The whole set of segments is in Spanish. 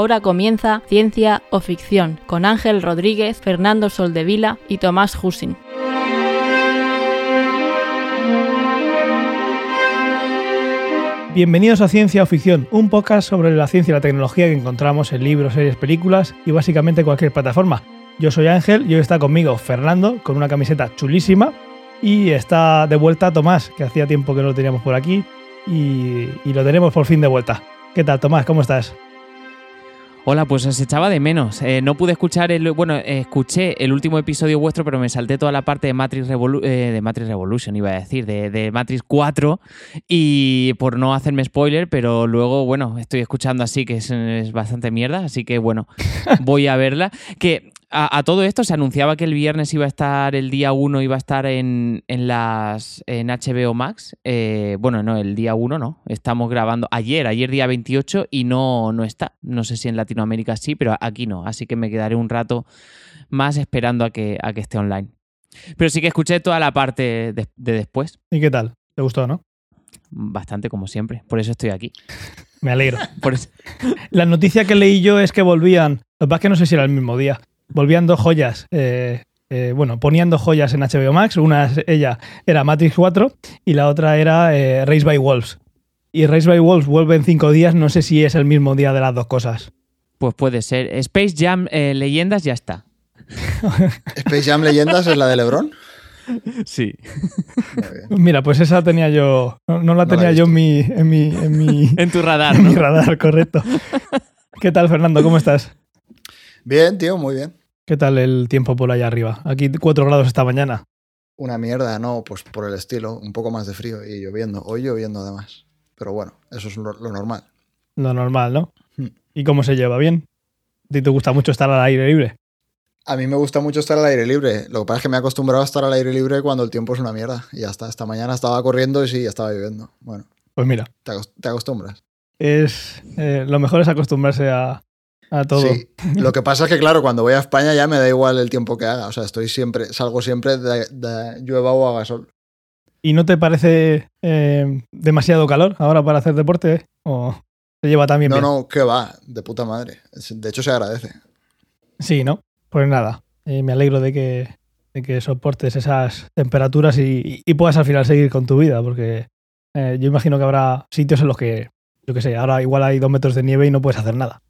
Ahora comienza Ciencia o Ficción con Ángel Rodríguez, Fernando Soldevila y Tomás Husin. Bienvenidos a Ciencia o Ficción, un podcast sobre la ciencia y la tecnología que encontramos en libros, series, películas y básicamente cualquier plataforma. Yo soy Ángel y hoy está conmigo Fernando con una camiseta chulísima y está de vuelta Tomás, que hacía tiempo que no lo teníamos por aquí y, y lo tenemos por fin de vuelta. ¿Qué tal Tomás? ¿Cómo estás? Hola, pues os echaba de menos. Eh, no pude escuchar el. Bueno, eh, escuché el último episodio vuestro, pero me salté toda la parte de Matrix, Revolu eh, de Matrix Revolution, iba a decir, de, de, Matrix 4. Y por no hacerme spoiler, pero luego, bueno, estoy escuchando así que es, es bastante mierda, así que bueno, voy a verla. Que a, a, todo esto se anunciaba que el viernes iba a estar, el día 1 iba a estar en, en las en HBO Max. Eh, bueno, no, el día 1 no. Estamos grabando ayer, ayer día 28 y no, no está. No sé si en Latinoamérica sí, pero aquí no. Así que me quedaré un rato más esperando a que, a que esté online. Pero sí que escuché toda la parte de, de después. ¿Y qué tal? ¿Te gustó, no? Bastante, como siempre. Por eso estoy aquí. Me alegro. La noticia que leí yo es que volvían. Lo que pasa es que no sé si era el mismo día volvían dos joyas. Eh, eh, bueno, ponían dos joyas en HBO Max. Una, ella era Matrix 4 y la otra era eh, Race by Wolves. Y Race by Wolves vuelve en cinco días. No sé si es el mismo día de las dos cosas. Pues puede ser. Space Jam eh, Leyendas ya está. ¿Space Jam Leyendas es la de LeBron? Sí. Mira, pues esa tenía yo. No, no la tenía la yo en mi, en mi, en mi. en tu radar. En ¿no? mi radar, correcto. ¿Qué tal, Fernando? ¿Cómo estás? Bien, tío, muy bien. ¿Qué tal el tiempo por allá arriba? Aquí 4 grados esta mañana. Una mierda, no, pues por el estilo, un poco más de frío y lloviendo. Hoy lloviendo además. Pero bueno, eso es lo, lo normal. Lo normal, ¿no? Hmm. ¿Y cómo se lleva? ¿Bien? ¿A ti te gusta mucho estar al aire libre? A mí me gusta mucho estar al aire libre. Lo que pasa es que me he acostumbrado a estar al aire libre cuando el tiempo es una mierda. Y ya está. Esta mañana estaba corriendo y sí, estaba lloviendo. Bueno. Pues mira. Te, te acostumbras. Es, eh, lo mejor es acostumbrarse a, a todo. Sí. Lo que pasa es que, claro, cuando voy a España ya me da igual el tiempo que haga. O sea, estoy siempre, salgo siempre de, de llueva o haga sol. ¿Y no te parece eh, demasiado calor ahora para hacer deporte? ¿O te lleva también no, bien? No, que va, de puta madre. De hecho, se agradece. Sí, ¿no? Pues nada, eh, me alegro de que, de que soportes esas temperaturas y, y, puedas al final seguir con tu vida, porque eh, yo imagino que habrá sitios en los que, yo qué sé, ahora igual hay dos metros de nieve y no puedes hacer nada.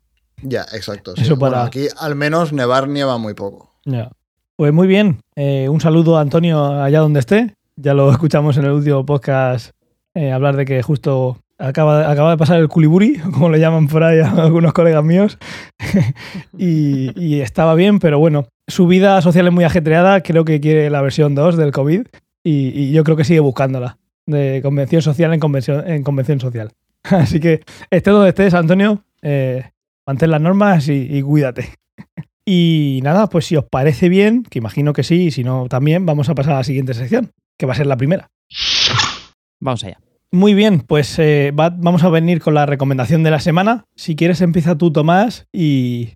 Ya, exacto. Sí. Eso para... Bueno, aquí al menos nevar nieva muy poco. Ya. Pues muy bien. Eh, un saludo a Antonio allá donde esté. Ya lo escuchamos en el último podcast eh, hablar de que justo acaba, acaba de pasar el culiburi, como le llaman por ahí a algunos colegas míos. y, y, estaba bien, pero bueno, su vida social es muy ajetreada. Creo que quiere la versión 2 del COVID y, y yo creo que sigue buscándola. De convención social en convención, en convención social. Así que esté donde estés, Antonio. Eh, mantén las normas y, y, cuídate. Y nada, pues si os parece bien, que imagino que sí, y si no también, vamos a pasar a la siguiente sección, que va a ser la primera. Vamos allá. Muy bien, pues eh, va, vamos a venir con la recomendación de la semana. Si quieres, empieza tú, Tomás, y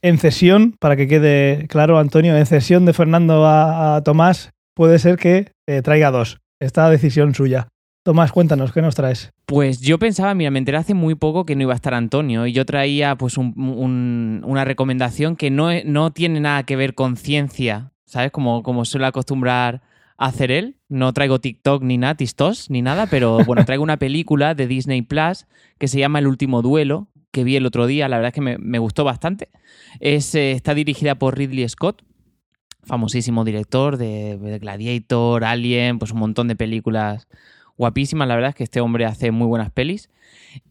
en cesión, para que quede claro, Antonio, en cesión de Fernando a, a Tomás, puede ser que eh, traiga dos. Esta decisión suya. Tomás, cuéntanos, ¿qué nos traes? Pues yo pensaba, mira, me enteré hace muy poco que no iba a estar Antonio y yo traía pues un, un, una recomendación que no, no, tiene nada que ver con ciencia, ¿sabes? Como, como suele acostumbrar a hacer él. No traigo TikTok ni nada, tistos, ni nada, pero bueno, traigo una película de Disney Plus que se llama El último duelo, que vi el otro día, la verdad es que me, me gustó bastante. Es, eh, está dirigida por Ridley Scott, famosísimo director de, de Gladiator, Alien, pues un montón de películas guapísima, la verdad es que este hombre hace muy buenas pelis.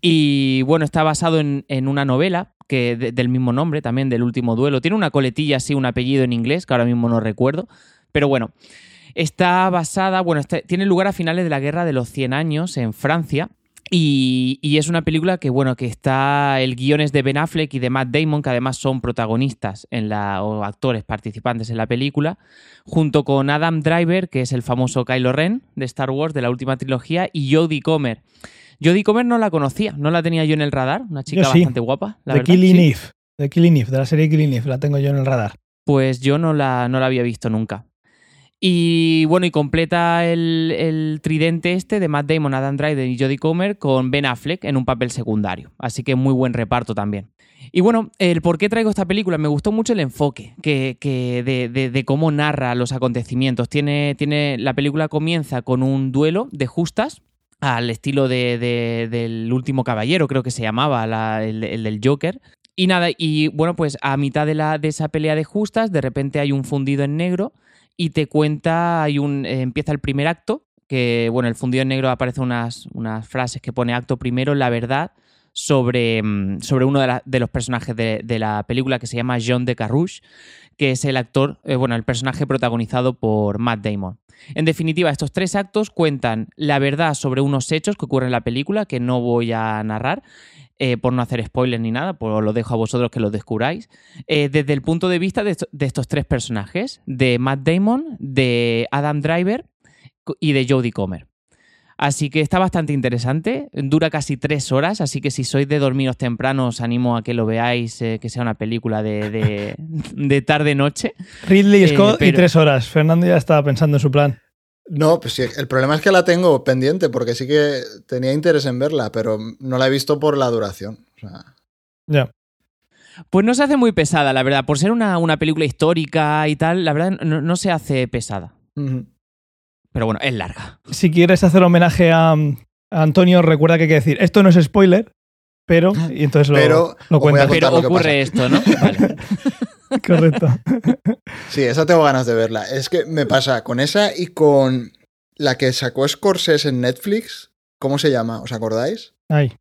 Y bueno, está basado en, en una novela que de, del mismo nombre, también del último duelo. Tiene una coletilla así, un apellido en inglés, que ahora mismo no recuerdo. Pero bueno, está basada, bueno, tiene lugar a finales de la Guerra de los 100 años en Francia. Y, y, es una película que, bueno, que está. El guion es de Ben Affleck y de Matt Damon, que además son protagonistas en la, o actores participantes en la película, junto con Adam Driver, que es el famoso Kylo Ren de Star Wars de la última trilogía, y Jodie Comer. Jodie Comer no la conocía, no la tenía yo en el radar, una chica sí. bastante guapa. La de verdad, Killing sí. Eve, de Killing Eve, de la serie Killing Eve, la tengo yo en el radar. Pues yo no la, no la había visto nunca. Y bueno, y completa el, tridente este de Matt Damon, Adam Driver y Jodie Comer con Ben Affleck en un papel secundario. Así que muy buen reparto también. Y bueno, el por qué traigo esta película, me gustó mucho el enfoque que, que de, de- cómo narra los acontecimientos. Tiene, tiene, la película comienza con un duelo de justas al estilo de, de- del último caballero, creo que se llamaba, la- el, el del Joker. Y nada, y bueno, pues a mitad de, la, de esa pelea de justas, de repente hay un fundido en negro y te cuenta, hay un, eh, empieza el primer acto, que bueno, el fundido en negro aparece unas, unas frases que pone acto primero, la verdad, sobre, mm, sobre uno de, los personajes de, la película que se llama John de Carrouche, que es el actor, eh, bueno, el personaje protagonizado por Matt Damon. En definitiva, estos tres actos cuentan la verdad sobre unos hechos que ocurren en la película, que no voy a narrar, eh, por no hacer spoilers ni nada, pues lo dejo a vosotros que los descubráis, eh, desde el punto de vista de, esto- de estos tres personajes, de Matt Damon, de Adam Driver y de Jodie Comer. Así que está bastante interesante, dura casi tres horas, así que si sois de dormiros temprano os animo a que lo veáis, eh, que sea una película de, de- de tarde-noche. Ridley Scott y tres horas. Fernando ya estaba pensando en su plan. No, pues sí, el problema es que la tengo pendiente porque sí que tenía interés en verla, pero no la he visto por la duración. O sea, Ya. Pues no se hace muy pesada, la verdad, por ser una, una película histórica y tal, la verdad no, no se hace pesada. Pero bueno, es larga. Si quieres hacer homenaje a, a Antonio, recuerda que hay que decir, esto no es spoiler, pero... Y entonces lo, Pero lo cuentas. Pero ocurre esto, ¿no? Vale. Correcto. Sí, esa tengo ganas de verla. Es que me pasa con esa y con la que sacó Scorsese en Netflix. ¿Cómo se llama? ¿Os acordáis? Ay,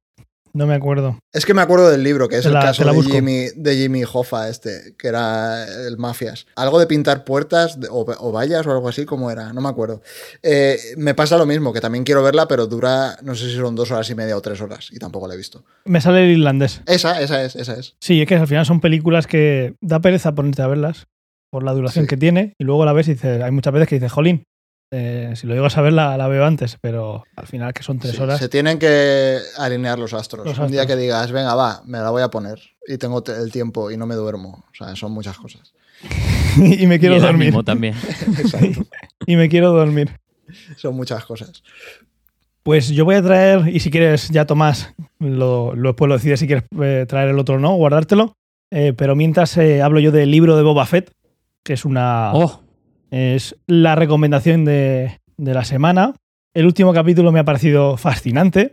no me acuerdo. Es que me acuerdo del libro, que es Te el la- caso la de. Jimmy, de Jimmy Hoffa, este, que era el mafias. Algo de pintar puertas de- o, o vallas o algo así, como era, no me acuerdo. Eh, me pasa lo mismo, que también quiero verla, pero dura, no sé si son dos horas y media o tres horas, y tampoco la he visto. Me sale el irlandés. Esa, esa es, esa es. Sí, es que al final son películas que da pereza ponerte a verlas por la duración Sí. que tiene y luego la ves y dices, hay muchas veces que dices, jolín, eh, si lo llegas a ver la, la veo antes, pero al final que son tres Sí, horas. Se tienen que alinear los astros. Los Un día que digas, venga, va, me la voy a poner y tengo te- el tiempo y no me duermo. O sea, son muchas cosas. y me quiero y el dormir. también. Exacto. y me quiero dormir. son muchas cosas. Pues yo voy a traer, y si quieres, ya Tomás, lo, lo puedo decir si quieres eh, traer el otro o no, guardártelo. Eh, pero mientras eh, hablo yo del libro de Boba Fett, que es una. Oh, Es la recomendación de, de la semana. El último capítulo me ha parecido fascinante.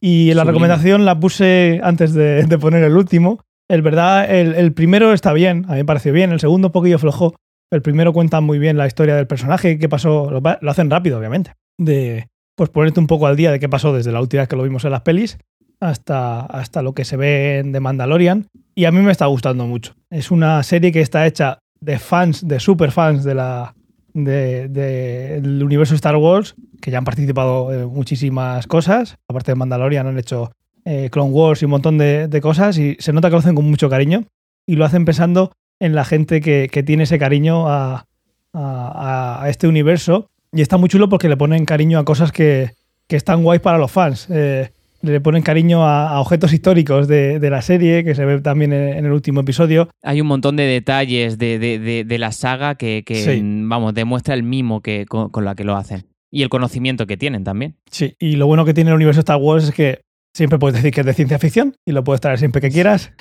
Y la Sublime. recomendación la puse antes de, de poner el último. El verdad, el, el primero está bien, a mí me pareció bien. El segundo un poquillo flojo. El primero cuenta muy bien la historia del personaje, qué pasó. Lo, hacen rápido, obviamente. De pues ponerte un poco al día de qué pasó desde la última vez que lo vimos en las pelis hasta, hasta lo que se ve en The Mandalorian. Y a mí me está gustando mucho. Es una serie que está hecha de fans, de super fans de la, de- de- del universo Star Wars, que ya han participado en muchísimas cosas. Aparte de Mandalorian, han hecho eh, Clone Wars y un montón de, de cosas. Y se nota que lo hacen con mucho cariño. Y lo hacen pensando en la gente que, que tiene ese cariño a, a- a este universo. Y está muy chulo porque le ponen cariño a cosas que, que están guays para los fans. Eh, le ponen cariño a, a objetos históricos de, de la serie, que se ve también en, en el último episodio. hay un montón de detalles de, de- de- de la saga que, que, Sí. vamos, demuestra el mimo que, con, con la que lo hacen. Y el conocimiento que tienen también. Sí, y lo bueno que tiene el universo Star Wars es que siempre puedes decir que es de ciencia ficción y lo puedes traer siempre que quieras.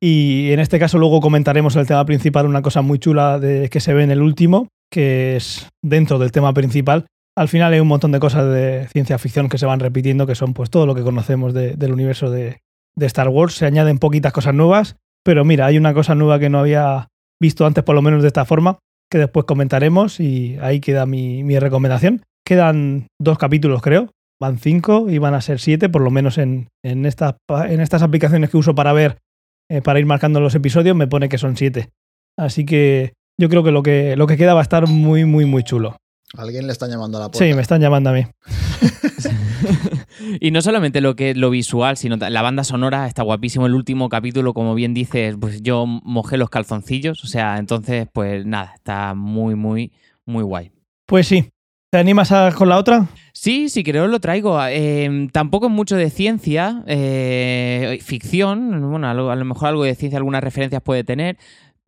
Y en este caso luego comentaremos el tema principal, una cosa muy chula de, que se ve en el último, que es dentro del tema principal. Al final hay un montón de cosas de ciencia ficción que se van repitiendo, que son pues todo lo que conocemos de- del universo de, Star Wars. Se añaden poquitas cosas nuevas, pero mira, hay una cosa nueva que no había visto antes, por lo menos de esta forma, que después comentaremos y ahí queda mi, recomendación. Quedan dos capítulos, creo. Van cinco y van a ser siete, por lo menos en, en, estas, pa- en estas aplicaciones que uso para ver, eh, para ir marcando los episodios, me pone que son siete. Así que yo creo que lo que, lo que queda va a estar muy, muy, muy chulo. Alguien le están llamando a la puerta. Sí, me están llamando a mí. Y no solamente lo que lo visual, sino la banda sonora está guapísimo. El último capítulo, como bien dices, pues yo mojé los calzoncillos. O sea, entonces, pues nada, está muy, muy, muy guay. Pues sí. ¿Te animas a, con la otra? Sí, sí, creo lo traigo. Eh, tampoco es mucho de ciencia, eh, ficción, bueno, a lo, a lo mejor algo de ciencia, algunas referencias puede tener,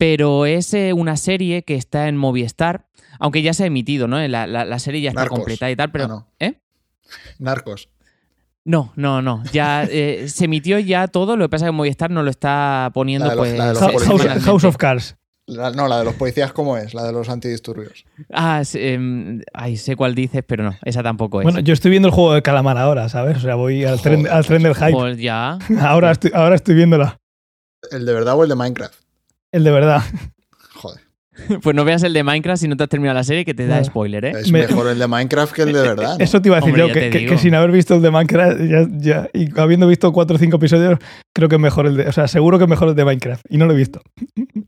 pero es eh, una serie que está en Movistar, aunque ya se ha emitido, ¿no? La, la- la serie ya está Narcos. completa y tal, pero... Ah, no. ¿Eh? Narcos. No, no, no. Ya eh, se emitió ya todo. Lo que pasa es que Movistar no lo está poniendo. La de los- pues, la de los House. House of Cards. La- no, la de los policías, ¿cómo es? La de los antidisturbios. Ah, sí, em, ay, sé cuál dices, pero no, esa tampoco es. Bueno, yo estoy viendo el juego de calamar ahora, ¿sabes? O sea, voy al, tren, al tren del hype. Pues ya. Ahora estoy, ahora estoy viéndola. ¿El de verdad o el de Minecraft? El de verdad. Joder. Pues no veas el de Minecraft si no te has terminado la serie, que te da spoiler, ¿eh? Es Me- mejor el de Minecraft que el de verdad. ¿no? Eso te iba a decir Hombre, yo, que, sin haber visto el de Minecraft ya, ya- y habiendo visto cuatro o cinco episodios, creo que es mejor el de. O sea, seguro que es mejor el de Minecraft. Y no lo he visto.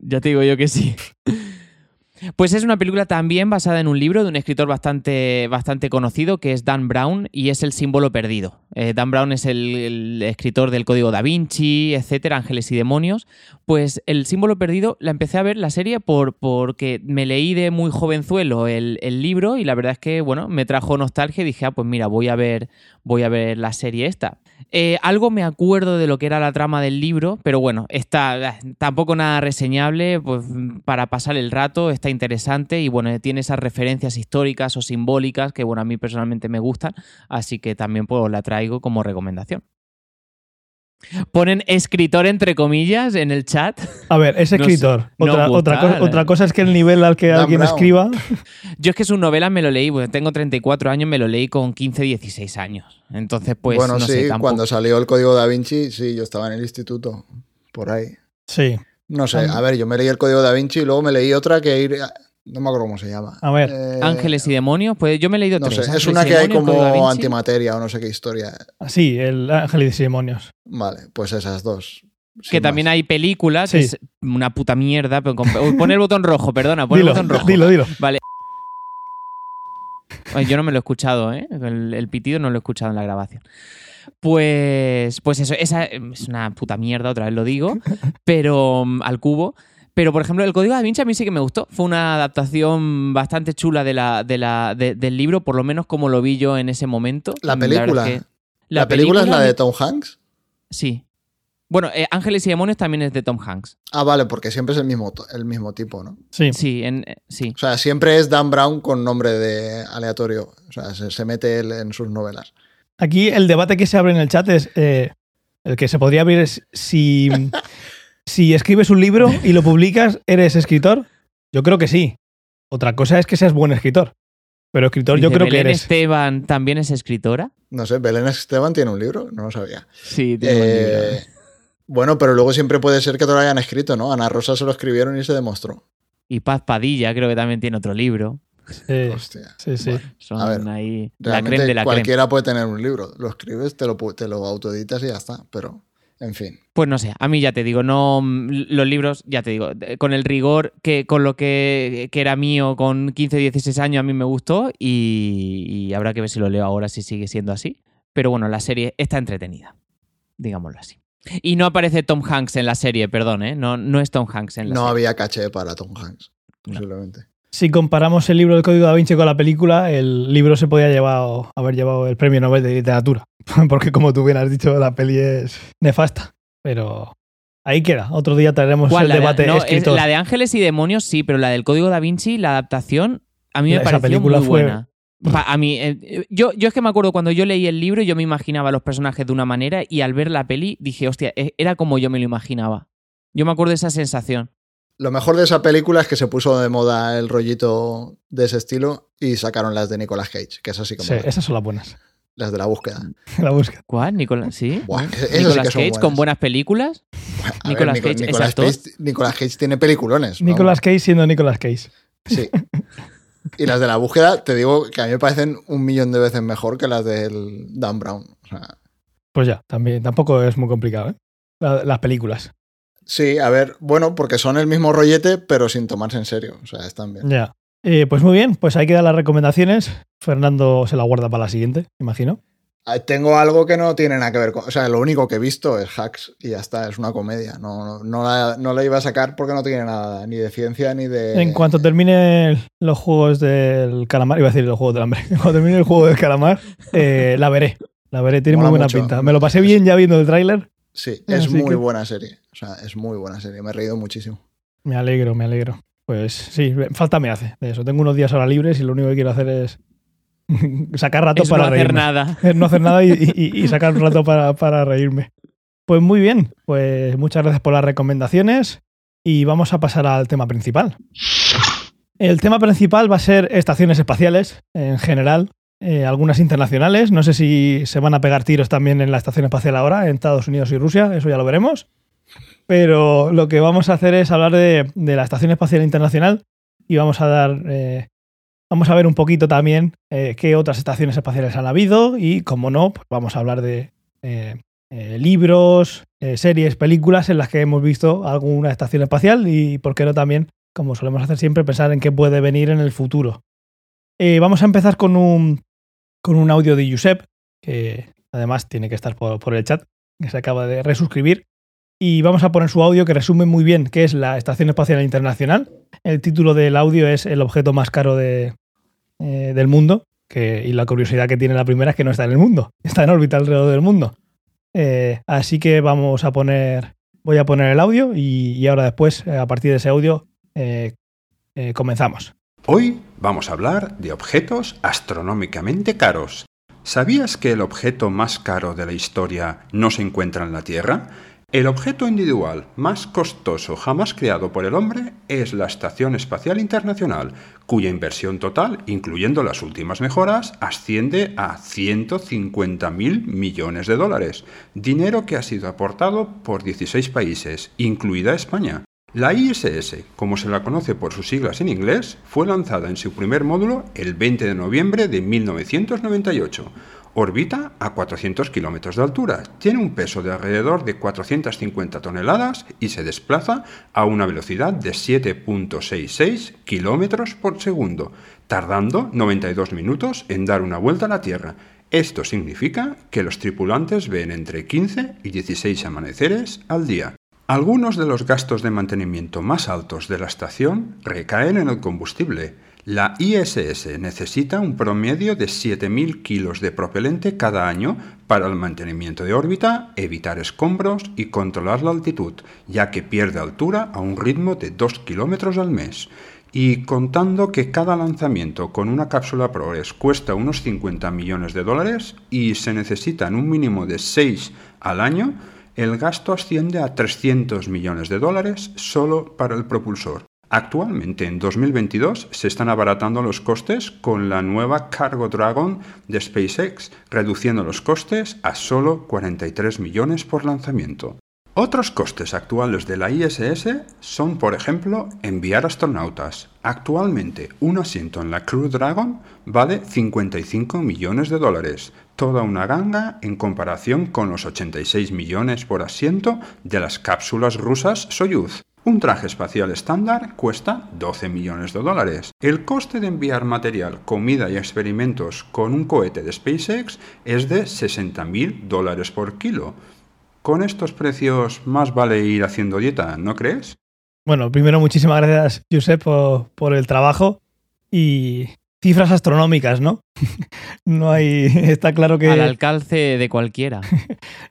Ya te digo yo que sí. Pues es una película también basada en un libro de un escritor bastante, bastante conocido que es Dan Brown y es El símbolo perdido. Eh, Dan Brown es el, el escritor del Código da Vinci, etcétera, Ángeles y Demonios. Pues El símbolo perdido la empecé a ver la serie por, porque me leí de muy jovenzuelo el, el libro y la verdad es que bueno me trajo nostalgia y dije ah pues mira voy a ver voy a ver la serie esta. Eh, algo me acuerdo de lo que era la trama del libro, pero bueno, está eh, tampoco nada reseñable, pues para pasar el rato, está interesante y bueno, tiene esas referencias históricas o simbólicas que bueno, a mí personalmente me gustan, así que también pues la traigo como recomendación. Ponen escritor entre comillas en el chat. A ver, es escritor. no otra, cosa, otra cosa es que el nivel al que Dan alguien Brown. escriba. Yo es que sus novelas me lo leí, bueno, tengo 34 años, me lo leí con 15, 16 años. Entonces, pues bueno, no sí, sé, tampoco- cuando salió el código da Vinci, sí, yo estaba en el instituto, por ahí. Sí. No sé, a ver, yo me leí el código da Vinci y luego me leí otra que ir. No me acuerdo cómo se llama. A ver. Eh, Ángeles y demonios, pues yo me he leído No tres. sé, es Ángeles una que hay como antimateria o no sé qué historia. Sí, el Ángeles y Demonios. Vale, pues esas dos. Que también más. hay películas, Sí. es una puta mierda. Pero con- Uy, pon el botón rojo, perdona, pon Dilo, el botón rojo. dilo, dilo. Vale. Ay, Yo no me lo he escuchado, ¿eh? El, el pitido no lo he escuchado en la grabación. Pues, pues eso, esa es una puta mierda, otra vez lo digo, pero mm, al cubo. Pero, por ejemplo, el Código da Vinci a mí sí que me gustó. Fue una adaptación bastante chula de la, de la, de- del libro, por lo menos como lo vi yo en ese momento. La película. es que- La, película, es la de Tom Hanks. Sí. Bueno, eh, Ángeles y Demonios también es de Tom Hanks. Ah, vale, porque siempre es el mismo, el mismo tipo, ¿no? Sí. Sí, en, eh, sí. O sea, siempre es Dan Brown con nombre de aleatorio. O sea, se, se mete él en sus novelas. Aquí el debate que se abre en el chat es. eh, el que se podría abrir es si. si escribes un libro y lo publicas, ¿eres escritor? Yo creo que sí. Otra cosa es que seas buen escritor. Pero escritor yo creo que Belén eres. Esteban también es escritora. No sé, Belén Esteban tiene un libro, no lo sabía. Sí, tiene un libro. Eh, bueno, pero luego siempre puede ser que te lo hayan escrito, ¿no? Ana Rosa se lo escribieron y se demostró. Y Paz Padilla creo que también tiene otro libro. Sí, Hostia. sí, sí. Bueno, Son A ver, ahí la realmente creme de la creme. cualquiera puede tener un libro. Lo escribes, te lo, te lo autoeditas y ya está. Pero, en fin. Pues no sé, a mí ya te digo, no los libros, ya te digo, con el rigor que con lo que, que era mío con 15, 16 años a mí me gustó y, y habrá que ver si lo leo ahora si sigue siendo así. Pero bueno, la serie está entretenida, digámoslo así. Y no aparece Tom Hanks en la serie, perdón, ¿eh? No, no es Tom Hanks en la No serie. había caché para Tom Hanks, No. Si comparamos el libro del Código da Vinci con la película, el libro se podía llevar, haber llevado el premio Nobel de Literatura. Porque, como tú bien has dicho, la peli es nefasta. Pero ahí queda. Otro día traeremos el La de- debate no, es- la de Ángeles y Demonios sí, pero la del Código da Vinci, la adaptación, a mí me Esa pareció película muy fue- buena. A mí, eh, yo, yo es que me acuerdo cuando yo leí el libro, yo me imaginaba a los personajes de una manera y al ver la peli dije, hostia, e- era como yo me lo imaginaba. Yo me acuerdo de esa sensación. Lo mejor de esa película es que se puso de moda el rollito de ese estilo y sacaron las de Nicolas Cage, que esas sí que Sí, esas son las buenas. Las de la búsqueda. la búsqueda. ¿Cuál? Nicolas, ¿sí? Buah, esas sí Nicolas que son Cage con buenas. películas. A Nicolas Nico- Cage, ¿es Nicolas? Cage, Nicolas Cage tiene peliculones. vamos. Nicolas Cage siendo Nicolas Cage. Sí. Y las de la búsqueda, te digo que a mí me parecen un millón de veces mejor que las del Dan Brown. O sea, Pues ya, también, tampoco es muy complicado, ¿eh? La- las películas. Sí, a ver, bueno, porque son el mismo rollete, pero sin tomarse en serio. O sea, están bien. Ya. Eh, pues muy bien, pues ahí quedan las recomendaciones. Fernando se la guarda para la siguiente, imagino. Ah, Tengo algo que no tiene nada que ver con. O sea, lo único que he visto es hacks y ya está, es una comedia. No, no, no la, no la iba a sacar porque no tiene nada ni de ciencia ni de. En cuanto termine los juegos del calamar, iba a decir los juegos del hambre, cuando termine el juego del calamar, eh, la veré. La veré, tiene Mola muy buena mucho. pinta. Me lo pasé bien ya viendo el tráiler. Sí, es Así muy que- buena serie. O sea, es muy buena serie. Me he reído muchísimo. Me alegro, me alegro. Pues sí, falta me hace de eso. Tengo unos días ahora libres y lo único que quiero hacer es sacar rato Es para no hacer reírme. nada. Es no hacer nada y, y- y sacar un rato para, para reírme. Pues muy bien, pues muchas gracias por las recomendaciones y vamos a pasar al tema principal. El tema principal va a ser estaciones espaciales en general, eh, algunas internacionales. No sé si se van a pegar tiros también en la estación espacial ahora, en Estados Unidos y Rusia, eso ya lo veremos. Pero lo que vamos a hacer es hablar de, la Estación Espacial Internacional y vamos a dar eh, Vamos a ver un poquito también eh, qué otras estaciones espaciales han habido y, como no, pues vamos a hablar de eh, libros, series, películas en las que hemos visto alguna estación espacial y, por qué no, también, como solemos hacer siempre, pensar en qué puede venir en el futuro. Vamos a empezar con un, con un audio de Josep, que además tiene que estar por el chat, que se acaba de resuscribir. Y vamos a poner su audio que resume muy bien qué es la Estación Espacial Internacional. El título del audio es El objeto más caro de, eh, del mundo. Y la curiosidad que tiene la primera es que no está en el mundo, está en órbita alrededor del mundo. Eh, así que vamos a poner, voy a poner el audio y, ahora después, eh, a partir de ese audio, comenzamos. Hoy vamos a hablar de objetos astronómicamente caros. ¿Sabías que el objeto más caro de la historia no se encuentra en la Tierra? El objeto individual más costoso jamás creado por el hombre es la Estación Espacial Internacional, cuya inversión total, incluyendo las últimas mejoras, asciende a 150.000 millones de dólares, dinero que ha sido aportado por 16 países, incluida España. La ISS, como se la conoce por sus siglas en inglés, fue lanzada en su primer módulo el 20 de noviembre de 1998. Orbita a 400 kilómetros de altura, tiene un peso de alrededor de 450 toneladas y se desplaza a una velocidad de 7.66 kilómetros por segundo, tardando 92 minutos en dar una vuelta a la Tierra. Esto significa que los tripulantes ven entre 15 y 16 amaneceres al día. Algunos de los gastos de mantenimiento más altos de la estación recaen en el combustible. La ISS necesita un promedio de 7.000 kilos de propelente cada año para el mantenimiento de órbita, evitar escombros y controlar la altitud, ya que pierde altura a un ritmo de 2 kilómetros al mes. Y contando que cada lanzamiento con una cápsula ProRes cuesta unos 50 millones de dólares y se necesitan un mínimo de 6 al año, el gasto asciende a 300 millones de dólares solo para el propulsor. Actualmente, en 2022, se están abaratando los costes con la nueva Cargo Dragon de SpaceX, reduciendo los costes a solo 43 millones por lanzamiento. Otros costes actuales de la ISS son, por ejemplo, enviar astronautas. Actualmente, un asiento en la Crew Dragon vale 55 millones de dólares, toda una ganga en comparación con los 86 millones por asiento de las cápsulas rusas Soyuz. Un traje espacial estándar cuesta 12 millones de dólares. El coste de enviar material, comida y experimentos con un cohete de SpaceX es de 60 mil dólares por kilo. Con estos precios más vale ir haciendo dieta, ¿no crees? Bueno, primero muchísimas gracias, Josep, por, por el trabajo y cifras astronómicas, ¿no? no hay, está claro que... Al alcance de cualquiera.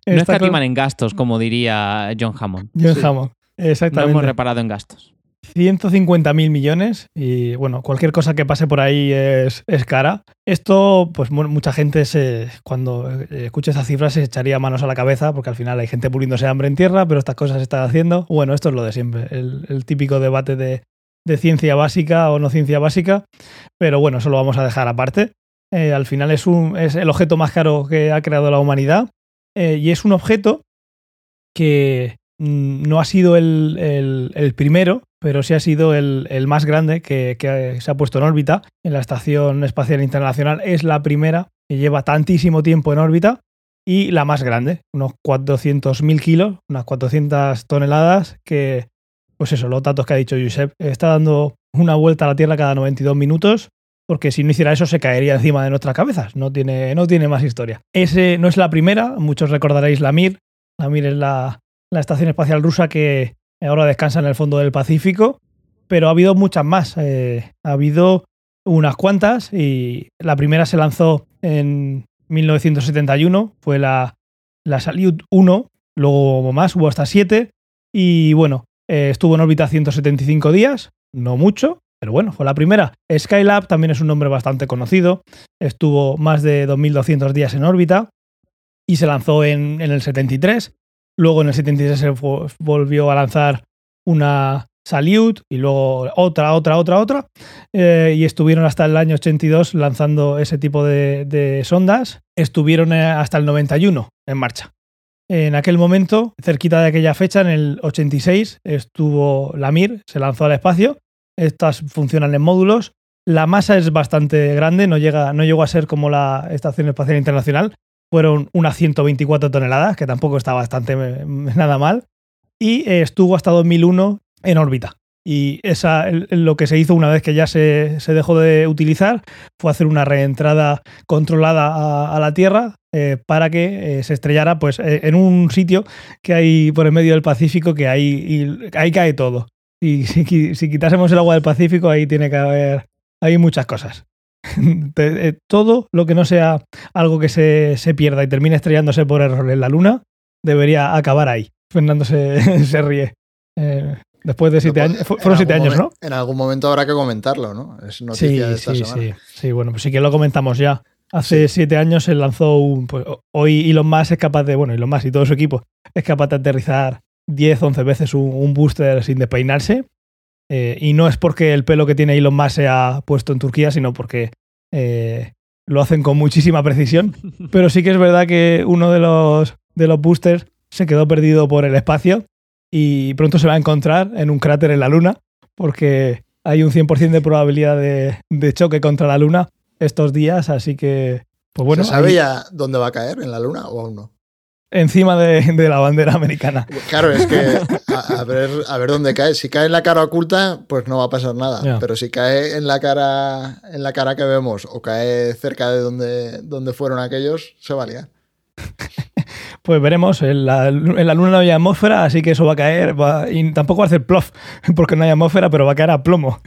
No está escatiman claro- en gastos, como diría John Hammond. John Sí. Hammond, No exactamente. hemos reparado en gastos. 150.000 millones y bueno, cualquier cosa que pase por ahí es, es cara. Esto, pues mu- mucha gente se, cuando eh, escucha esa cifra se echaría manos a la cabeza porque al final hay gente puliéndose hambre en tierra, pero estas cosas se están haciendo. Bueno, esto es lo de siempre, el, el típico debate de, de ciencia básica o no ciencia básica, pero bueno, eso lo vamos a dejar aparte. Eh, al final es, un, es el objeto más caro que ha creado la humanidad eh, y es un objeto que no ha sido el, el- el primero, pero sí ha sido el, el más grande que, que se ha puesto en órbita. En la Estación Espacial Internacional es la primera que lleva tantísimo tiempo en órbita y la más grande, unos 400.000 kilos, unas 400 toneladas, que, pues eso, los datos que ha dicho Josep, está dando una vuelta a la Tierra cada 92 minutos, porque si no hiciera eso se caería encima de nuestras cabezas, no tiene, no tiene más historia. Ese no es la primera, muchos recordaréis la Mir, la Mir es la, la estación espacial rusa que ahora descansa en el fondo del Pacífico, pero ha habido muchas más, eh, ha habido unas cuantas y la primera se lanzó en 1971, fue la, la Salyut 1, luego más, hubo hasta 7 y bueno, eh, estuvo en órbita 175 días, no mucho, pero bueno, fue la primera. Skylab también es un nombre bastante conocido, estuvo más de 2.200 días en órbita y se lanzó en, en el 73. Luego en el 73 se volvió a lanzar una Salute y luego otra, otra, otra, otra. Eh, y estuvieron hasta el año 82 lanzando ese tipo de, de, sondas. Estuvieron eh, hasta el 91 en marcha. En aquel momento, cerquita de aquella fecha, en el 86, estuvo la Mir, se lanzó al espacio. Estas funcionan en módulos. La masa es bastante grande, no, llega, no llegó a ser como la Estación Espacial Internacional. Fueron unas 124 toneladas, que tampoco está bastante nada mal. Y eh, estuvo hasta 2001 en órbita. Y esa, lo que se hizo una vez que ya se, se dejó de utilizar fue hacer una reentrada controlada a, a la Tierra eh, para que eh, se estrellara pues, eh, en un sitio que hay por el medio del Pacífico que ahí, y, ahí cae todo. Y si, si, quitásemos el agua del Pacífico, ahí tiene que haber hay muchas cosas. todo lo que no sea algo que se, se, pierda y termine estrellándose por error en la Luna, debería acabar ahí. Fernando se, se ríe. Eh, Después de siete años. Fueron siete años, ¿no? En algún momento habrá que comentarlo, ¿no? Es noticia sí, de esta sí, semana. sí. Sí, bueno, pues sí que lo comentamos ya. Hace siete años se lanzó un. Pues, hoy Elon Musk es capaz de. Bueno, Elon Musk y todo su equipo es capaz de aterrizar 10, 11 veces un, un booster sin despeinarse. Eh, y no es porque el pelo que tiene Elon Musk se ha puesto en Turquía, sino porque eh, lo hacen con muchísima precisión. Pero sí que es verdad que uno de los, de los boosters se quedó perdido por el espacio y pronto se va a encontrar en un cráter en la Luna, porque hay un 100% de probabilidad de, de, choque contra la Luna estos días, así que, pues bueno. ¿Se sabe ahí... ya dónde va a caer? ¿En la Luna o aún no? Encima de, de la bandera americana. Claro, es que a, a, ver, a ver dónde cae. Si cae en la cara oculta, pues no va a pasar nada. Yeah. Pero si cae en la cara, en la cara que vemos o cae cerca de donde, donde fueron aquellos, se va a liar. Pues veremos, en la, en la, Luna no hay atmósfera, así que eso va a caer, va, y tampoco va a hacer plof, porque no hay atmósfera, pero va a caer a plomo.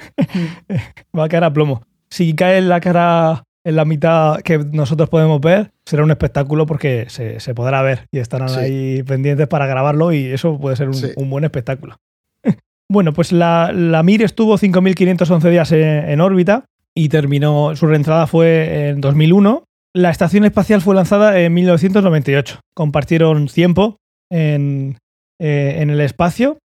va a caer a plomo. Si cae en la cara en la mitad que nosotros podemos ver, será un espectáculo porque se, se podrá ver y estarán sí. ahí pendientes para grabarlo y eso puede ser un, sí. un buen espectáculo. bueno, pues la, la Mir estuvo 5.511 días en, en órbita y terminó, su reentrada fue en 2001 la estación espacial fue lanzada en 1998. Compartieron tiempo en, eh, en el espacio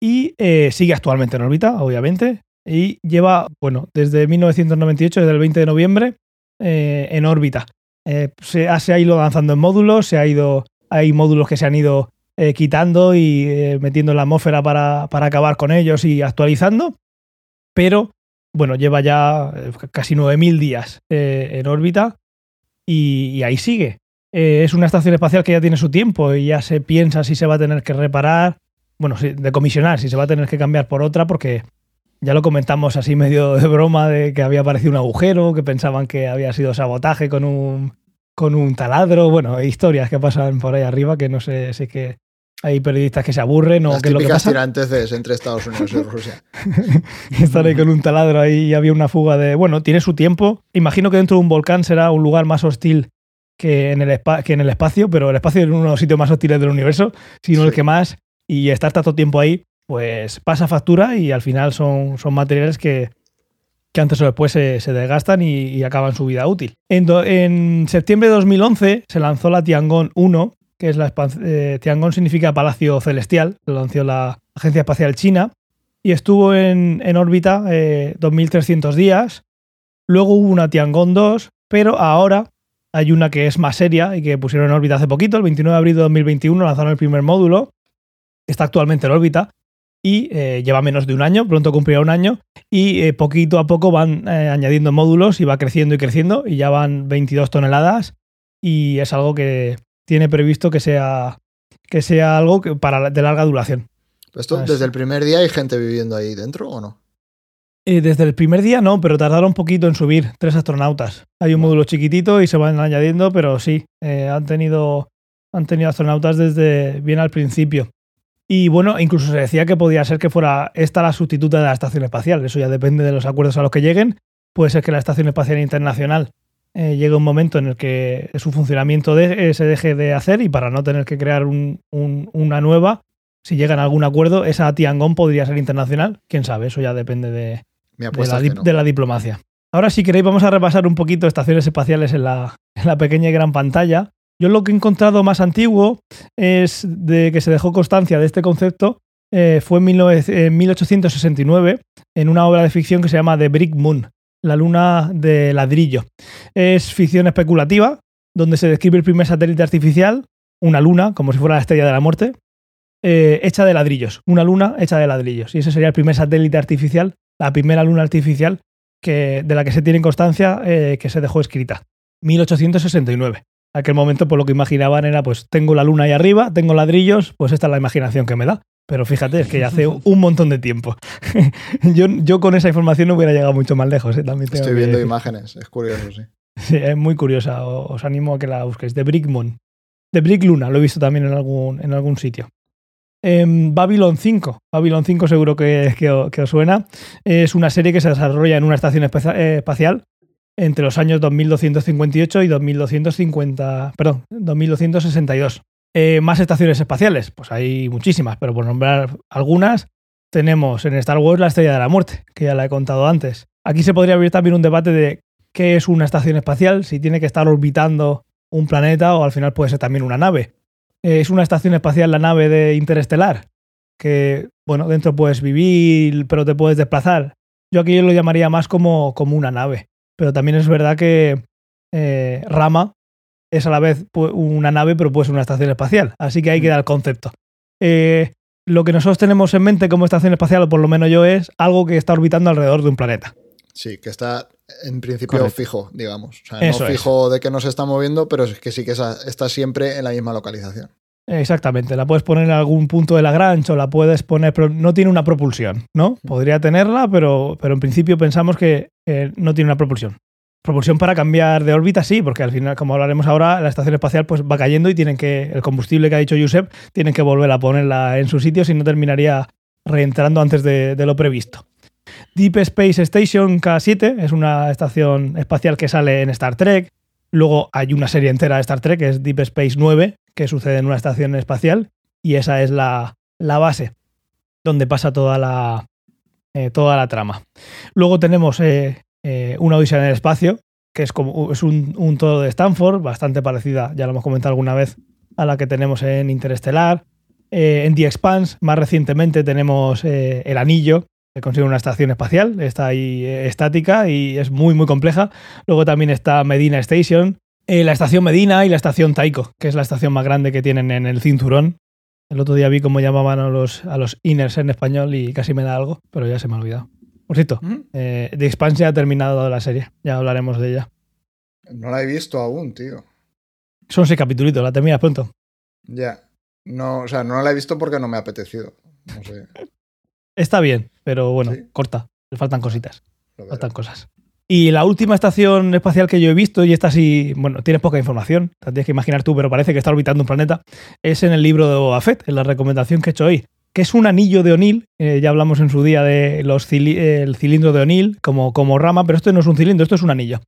y eh, sigue actualmente en órbita, obviamente. Y lleva, bueno, desde 1998, desde el 20 de noviembre, eh, en órbita. Se ha, se, ha, ido lanzando en módulos, se ha ido, hay módulos que se han ido eh, quitando y eh, metiendo en la atmósfera para, para, acabar con ellos y actualizando. Pero, bueno, lleva ya eh, casi 9.000 días en órbita y, ahí sigue. Eh, es una estación espacial que ya tiene su tiempo y ya se piensa si se va a tener que reparar, bueno, de comisionar, si se va a tener que cambiar por otra, porque ya lo comentamos así medio de broma de que había aparecido un agujero, que pensaban que había sido sabotaje con un, con un taladro, bueno, historias que pasan por ahí arriba que no sé si es que hay periodistas que se aburren o Las qué es lo que pasa. tirantes entre Estados Unidos y Rusia. Están ahí con un taladro ahí y había una fuga de... Bueno, tiene su tiempo. Imagino que dentro de un volcán será un lugar más hostil que en el, que en el espacio, pero el espacio es uno de los sitios más hostiles del universo, sino sí. el que más. Y estar tanto tiempo ahí, pues pasa factura y al final son, son materiales que, que antes o después se, desgastan y, acaban su vida útil. En, septiembre de 2011 se lanzó la Tiangong 1, que es la eh, Tiangong significa Palacio Celestial, lo lanzó la Agencia Espacial China, y estuvo en, en órbita eh, 2.300 días. Luego hubo una Tiangong 2, pero ahora hay una que es más seria y que pusieron en órbita hace poquito, el 29 de abril de 2021 lanzaron el primer módulo, está actualmente en órbita y eh, lleva menos de un año, pronto cumplirá un año y eh, poquito a poco van eh, añadiendo módulos y va creciendo y creciendo y ya van 22 toneladas y es algo que tiene previsto que sea, que sea algo que para de larga duración. ¿Esto desde el primer día hay gente viviendo ahí dentro o no? Desde el primer día no, pero tardaron un poquito en subir tres astronautas. Hay un módulo chiquitito y se van añadiendo, pero sí, han, tenido, han tenido astronautas desde bien al principio. Y bueno, incluso se decía que podía ser que fuera esta la sustituta de la Estación Espacial. Eso ya depende de los acuerdos a los que lleguen. Puede ser que la Estación Espacial Internacional eh, llegue un momento en el que su funcionamiento de, eh, se deje de hacer y para no tener que crear un, un, una nueva, si llegan a algún acuerdo, esa Tiangong podría ser internacional. Quién sabe, eso ya depende la, no. de la diplomacia. Ahora, si queréis, vamos a repasar un poquito estaciones espaciales en la, en la pequeña y gran pantalla. Yo lo que he encontrado más antiguo es de que se dejó constancia de este concepto. eh, fue en, 19 en 1869 en una obra de ficción que se llama The Brick Moon, la luna de ladrillo. Es ficción especulativa, donde se describe el primer satélite artificial, una luna, como si fuera la estrella de la muerte, eh, hecha de ladrillos. Una luna hecha de ladrillos. Y ese sería el primer satélite artificial, la primera luna artificial que, de la que se tiene constancia eh, que se dejó escrita. 1869. Aquel momento, por lo que imaginaban era, pues tengo la luna ahí arriba, tengo ladrillos, pues esta es la imaginación que me da. Pero fíjate, es que ya hace un montón de tiempo. yo, yo con esa información no hubiera llegado mucho más lejos. eh, también Estoy viendo decir. imágenes, es curioso, sí. Sí, es muy curiosa. Os animo a que la busquéis. The Brick Moon. The Brick Luna, lo he visto también en algún, en algún sitio. Em, Babylon 5. Babylon 5 seguro que, que que os suena. Es una serie que se desarrolla en una estación eh, espacial entre los años 2258 y 2250, perdón, 2262. Eh, más estaciones espaciales, pues hay muchísimas, pero por nombrar algunas, tenemos en Star Wars la Estrella de la Muerte, que ya la he contado antes. Aquí se podría abrir también un debate de qué es una estación espacial, si tiene que estar orbitando un planeta o al final puede ser también una nave. Eh, es una estación espacial la nave de Interestelar, que, bueno, dentro puedes vivir, pero te puedes desplazar. Yo aquí lo llamaría más como, como una nave, pero también es verdad que eh, Rama es a la vez pu- una nave, pero puede ser una estación espacial, así que ahí queda el concepto. Eh, lo que nosotros tenemos en mente como estación espacial, o por lo menos yo, es algo que está orbitando alrededor de un planeta. Sí, que está en principio Correcto. fijo, digamos. O sea, Eso no es. fijo de que no se está moviendo, pero es que sí que está siempre en la misma localización. Exactamente, la puedes poner en algún punto de Lagrange o la puedes poner, pero no tiene una propulsión, ¿no? Podría tenerla, pero, pero en principio pensamos que eh, no tiene una propulsión. Propulsión para cambiar de órbita, sí, porque al final, como hablaremos ahora, la estación espacial pues va cayendo y tienen que, el combustible que ha dicho Josep, tienen que volver a ponerla en su sitio, si no terminaría reentrando antes de, de lo previsto. Deep Space Station K7 es una estación espacial que sale en Star Trek. Luego hay una serie entera de Star Trek, que es Deep Space 9, que sucede en una estación espacial. Y esa es la, la base donde pasa toda la, eh, toda la trama. Luego tenemos eh, eh, una odisea en el espacio, que es, como, es un, un todo de Stanford, bastante parecida, ya lo hemos comentado alguna vez, a la que tenemos en Interestelar. En The Expanse, más recientemente, tenemos El Anillo, que consigue una estación espacial, está ahí estática y es muy, muy compleja. Luego también está Medina Station, eh, la estación Medina y la estación Taiko, que es la estación más grande que tienen en el cinturón. El otro día vi cómo llamaban a los, a los inners en español y casi me da algo, pero ya se me ha olvidado. Por cierto, Ujú. eh, The Expanse ya ha terminado la serie, ya hablaremos de ella. No la he visto aún, tío. Son seis capítulos, la terminas pronto. Ya. No, o sea, no la he visto porque no me ha apetecido. No sé. Está bien, pero bueno, Sí. corta, le faltan cositas. faltan cosas. Y la última estación espacial que yo he visto, y esta sí, bueno, tienes poca información, tienes que imaginar tú, pero parece que está orbitando un planeta, es en el libro de Boba en la recomendación que he hecho hoy, que es un anillo de O'Neill, eh, ya hablamos en su día de los cili- el cilindro de O'Neill como, como rama, pero esto no es un cilindro, esto es un anillo.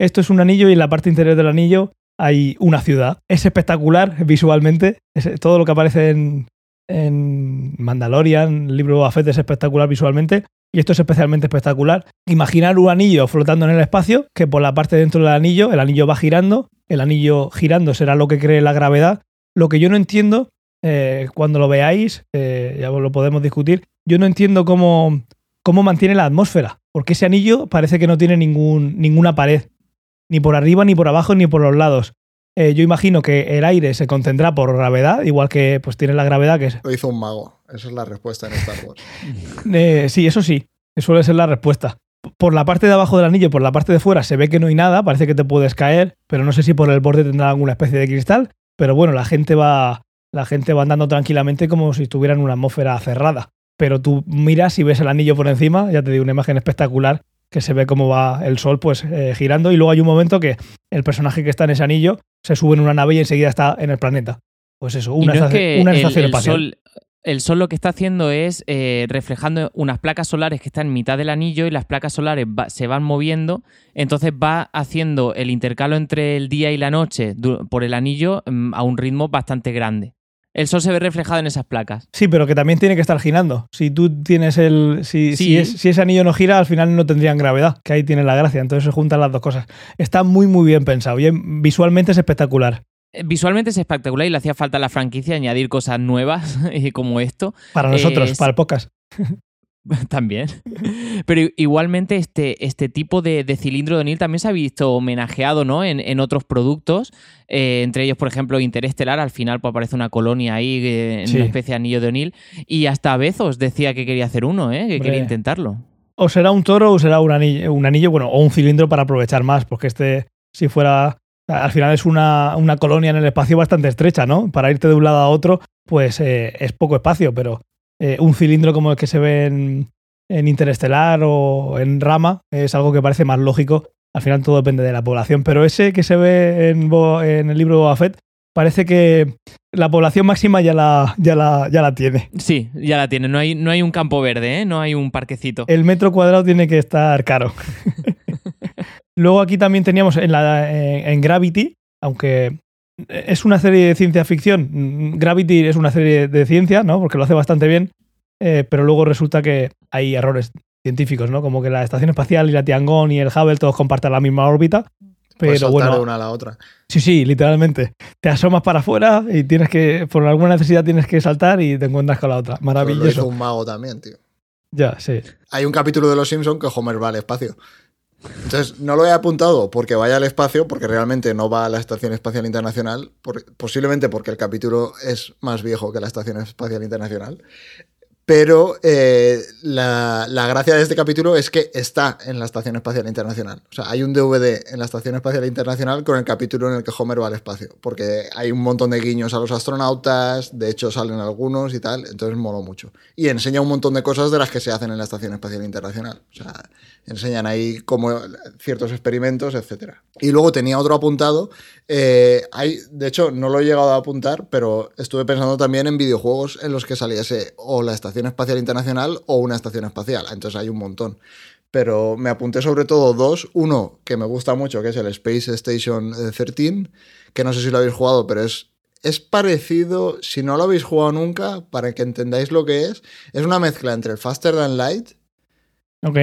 Esto es un anillo y en la parte interior del anillo hay una ciudad. Es espectacular visualmente, es- todo lo que aparece en, en Mandalorian, el libro de Boba es espectacular visualmente, y esto es especialmente espectacular. Imaginar un anillo flotando en el espacio, que por la parte dentro del anillo, el anillo va girando, el anillo girando será lo que cree la gravedad. Lo que yo no entiendo, eh, cuando lo veáis, eh, ya lo podemos discutir, yo no entiendo cómo, cómo mantiene la atmósfera, porque ese anillo parece que no tiene ningún, ninguna pared, ni por arriba, ni por abajo, ni por los lados. Eh, yo imagino que el aire se contendrá por gravedad, igual que pues tiene la gravedad que es Lo hizo un mago. Esa es la respuesta en Star Wars. eh, sí, eso sí, suele ser la respuesta. Por la parte de abajo del anillo, por la parte de fuera, se ve que no hay nada, parece que te puedes caer, pero no sé si por el borde tendrá alguna especie de cristal. Pero bueno, la gente va, la gente va andando tranquilamente como si estuviera en una atmósfera cerrada. Pero tú miras y ves el anillo por encima, ya te digo, una imagen espectacular que se ve cómo va el sol pues eh, girando y luego hay un momento que el personaje que está en ese anillo se sube en una nave y enseguida está en el planeta. Pues eso, una, no es estación, que una el- estación el, espacial. sol, el sol lo que está haciendo es eh, reflejando unas placas solares que están en mitad del anillo y las placas solares va- se van moviendo, entonces va haciendo el intercalo entre el día y la noche por el anillo mm, a un ritmo bastante grande. El sol se ve reflejado en esas placas. Sí, pero que también tiene que estar girando. Si tú tienes el. Si, Sí. si, es- si ese anillo no gira, al final no tendrían gravedad, que ahí tiene la gracia. Entonces se juntan las dos cosas. Está muy, muy bien pensado. Y en- visualmente es espectacular. Eh, Visualmente es espectacular y le hacía falta a la franquicia añadir cosas nuevas como esto. Para nosotros, Es- para el podcast. También. Pero igualmente este, este tipo de, de cilindro de O'Neill también se ha visto homenajeado ¿no? en, en otros productos, eh, entre ellos, por ejemplo, Interestelar, al final pues, aparece una colonia ahí eh, en Sí. una especie de anillo de O'Neill, y hasta Bezos decía que quería hacer uno, ¿eh? que Hombre. quería intentarlo. O será un toro o será un anillo, un anillo, bueno, o un cilindro para aprovechar más, porque este, si fuera. Al final es una, una colonia en el espacio bastante estrecha, ¿no? Para irte de un lado a otro, pues eh, es poco espacio, pero eh, un cilindro como el que se ve en, en Interestelar o en Rama es algo que parece más lógico. Al final todo depende de la población, pero ese que se ve en, Bo- en el libro de Boba Fett parece que la población máxima ya la, ya la, ya la tiene. Sí, ya la tiene. No hay, no hay un campo verde, ¿eh? no hay un parquecito. El metro cuadrado tiene que estar caro. Luego aquí también teníamos en, la, en, en Gravity, aunque es una serie de ciencia ficción. mm, Gravity es una serie de ciencia, ¿no? Porque lo hace bastante bien. eh, pero luego resulta que hay errores científicos, ¿no? Como que la Estación Espacial y la Tiangong y el Hubble todos comparten la misma órbita. Puedes Pero de bueno, una a la otra. sí, sí, literalmente. Te asomas para afuera y tienes que, por alguna necesidad tienes que saltar y te encuentras con la otra. Pero lo hizo Maravilloso. un mago también, tío. Ya, sí. Hay un capítulo de Los Simpson que Homer va al espacio. Entonces, no lo he apuntado porque vaya al espacio, porque realmente no va a la Estación Espacial Internacional, posiblemente porque el capítulo es más viejo que la Estación Espacial Internacional. Pero eh, la, gracia de este capítulo es que está en la Estación Espacial Internacional. O sea, hay un DVD en la Estación Espacial Internacional con el capítulo en el que Homer va al espacio. Porque hay un montón de guiños a los astronautas, de hecho salen algunos y tal, entonces moló mucho. Y enseña un montón de cosas de las que se hacen en la Estación Espacial Internacional. O sea, enseñan ahí como ciertos experimentos, etc. Y luego tenía otro apuntado. eh, hay, de hecho, no lo he llegado a apuntar, pero estuve pensando también en videojuegos en los que saliese o la Estación Espacial Internacional o una estación espacial. Entonces hay un montón. Pero me apunté sobre todo dos. Uno que me gusta mucho, que es el Space Station eh, 13, que no sé si lo habéis jugado, pero es, es parecido, si no lo habéis jugado nunca, para que entendáis lo que es, es una mezcla entre el Faster Than Light Ok.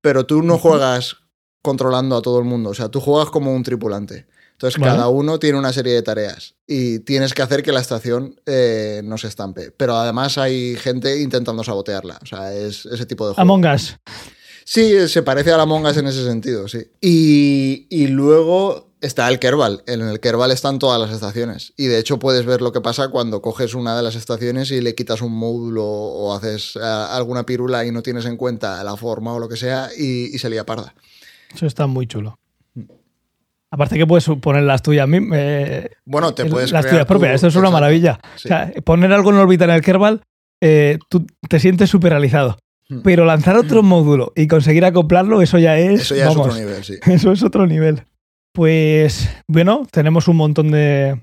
pero tú no juegas controlando a todo el mundo, o sea, tú juegas como un tripulante. Entonces, Vale. cada uno tiene una serie de tareas y tienes que hacer que la estación eh, no se estampe. Pero además hay gente intentando sabotearla. O sea, es ese tipo de juego. Among Us. Sí, se parece a la Among Us en ese sentido, sí. Y, y luego está el Kerbal. En el Kerbal están todas las estaciones. Y de hecho puedes ver lo que pasa cuando coges una de las estaciones y le quitas un módulo o haces eh, alguna pirula y no tienes en cuenta la forma o lo que sea y, y se lía parda. Eso está muy chulo. Aparte que puedes poner las tuyas, eh, Bueno, te puedes las tuyas propias. Esto es una exacto. maravilla. Sí. O sea, poner algo en órbita en el Kerbal, eh, tú te sientes súper realizado. Hmm. Pero lanzar otro módulo y conseguir acoplarlo, eso ya es. Eso ya vamos, es otro nivel, sí. Eso es otro nivel. Pues bueno, tenemos un montón de,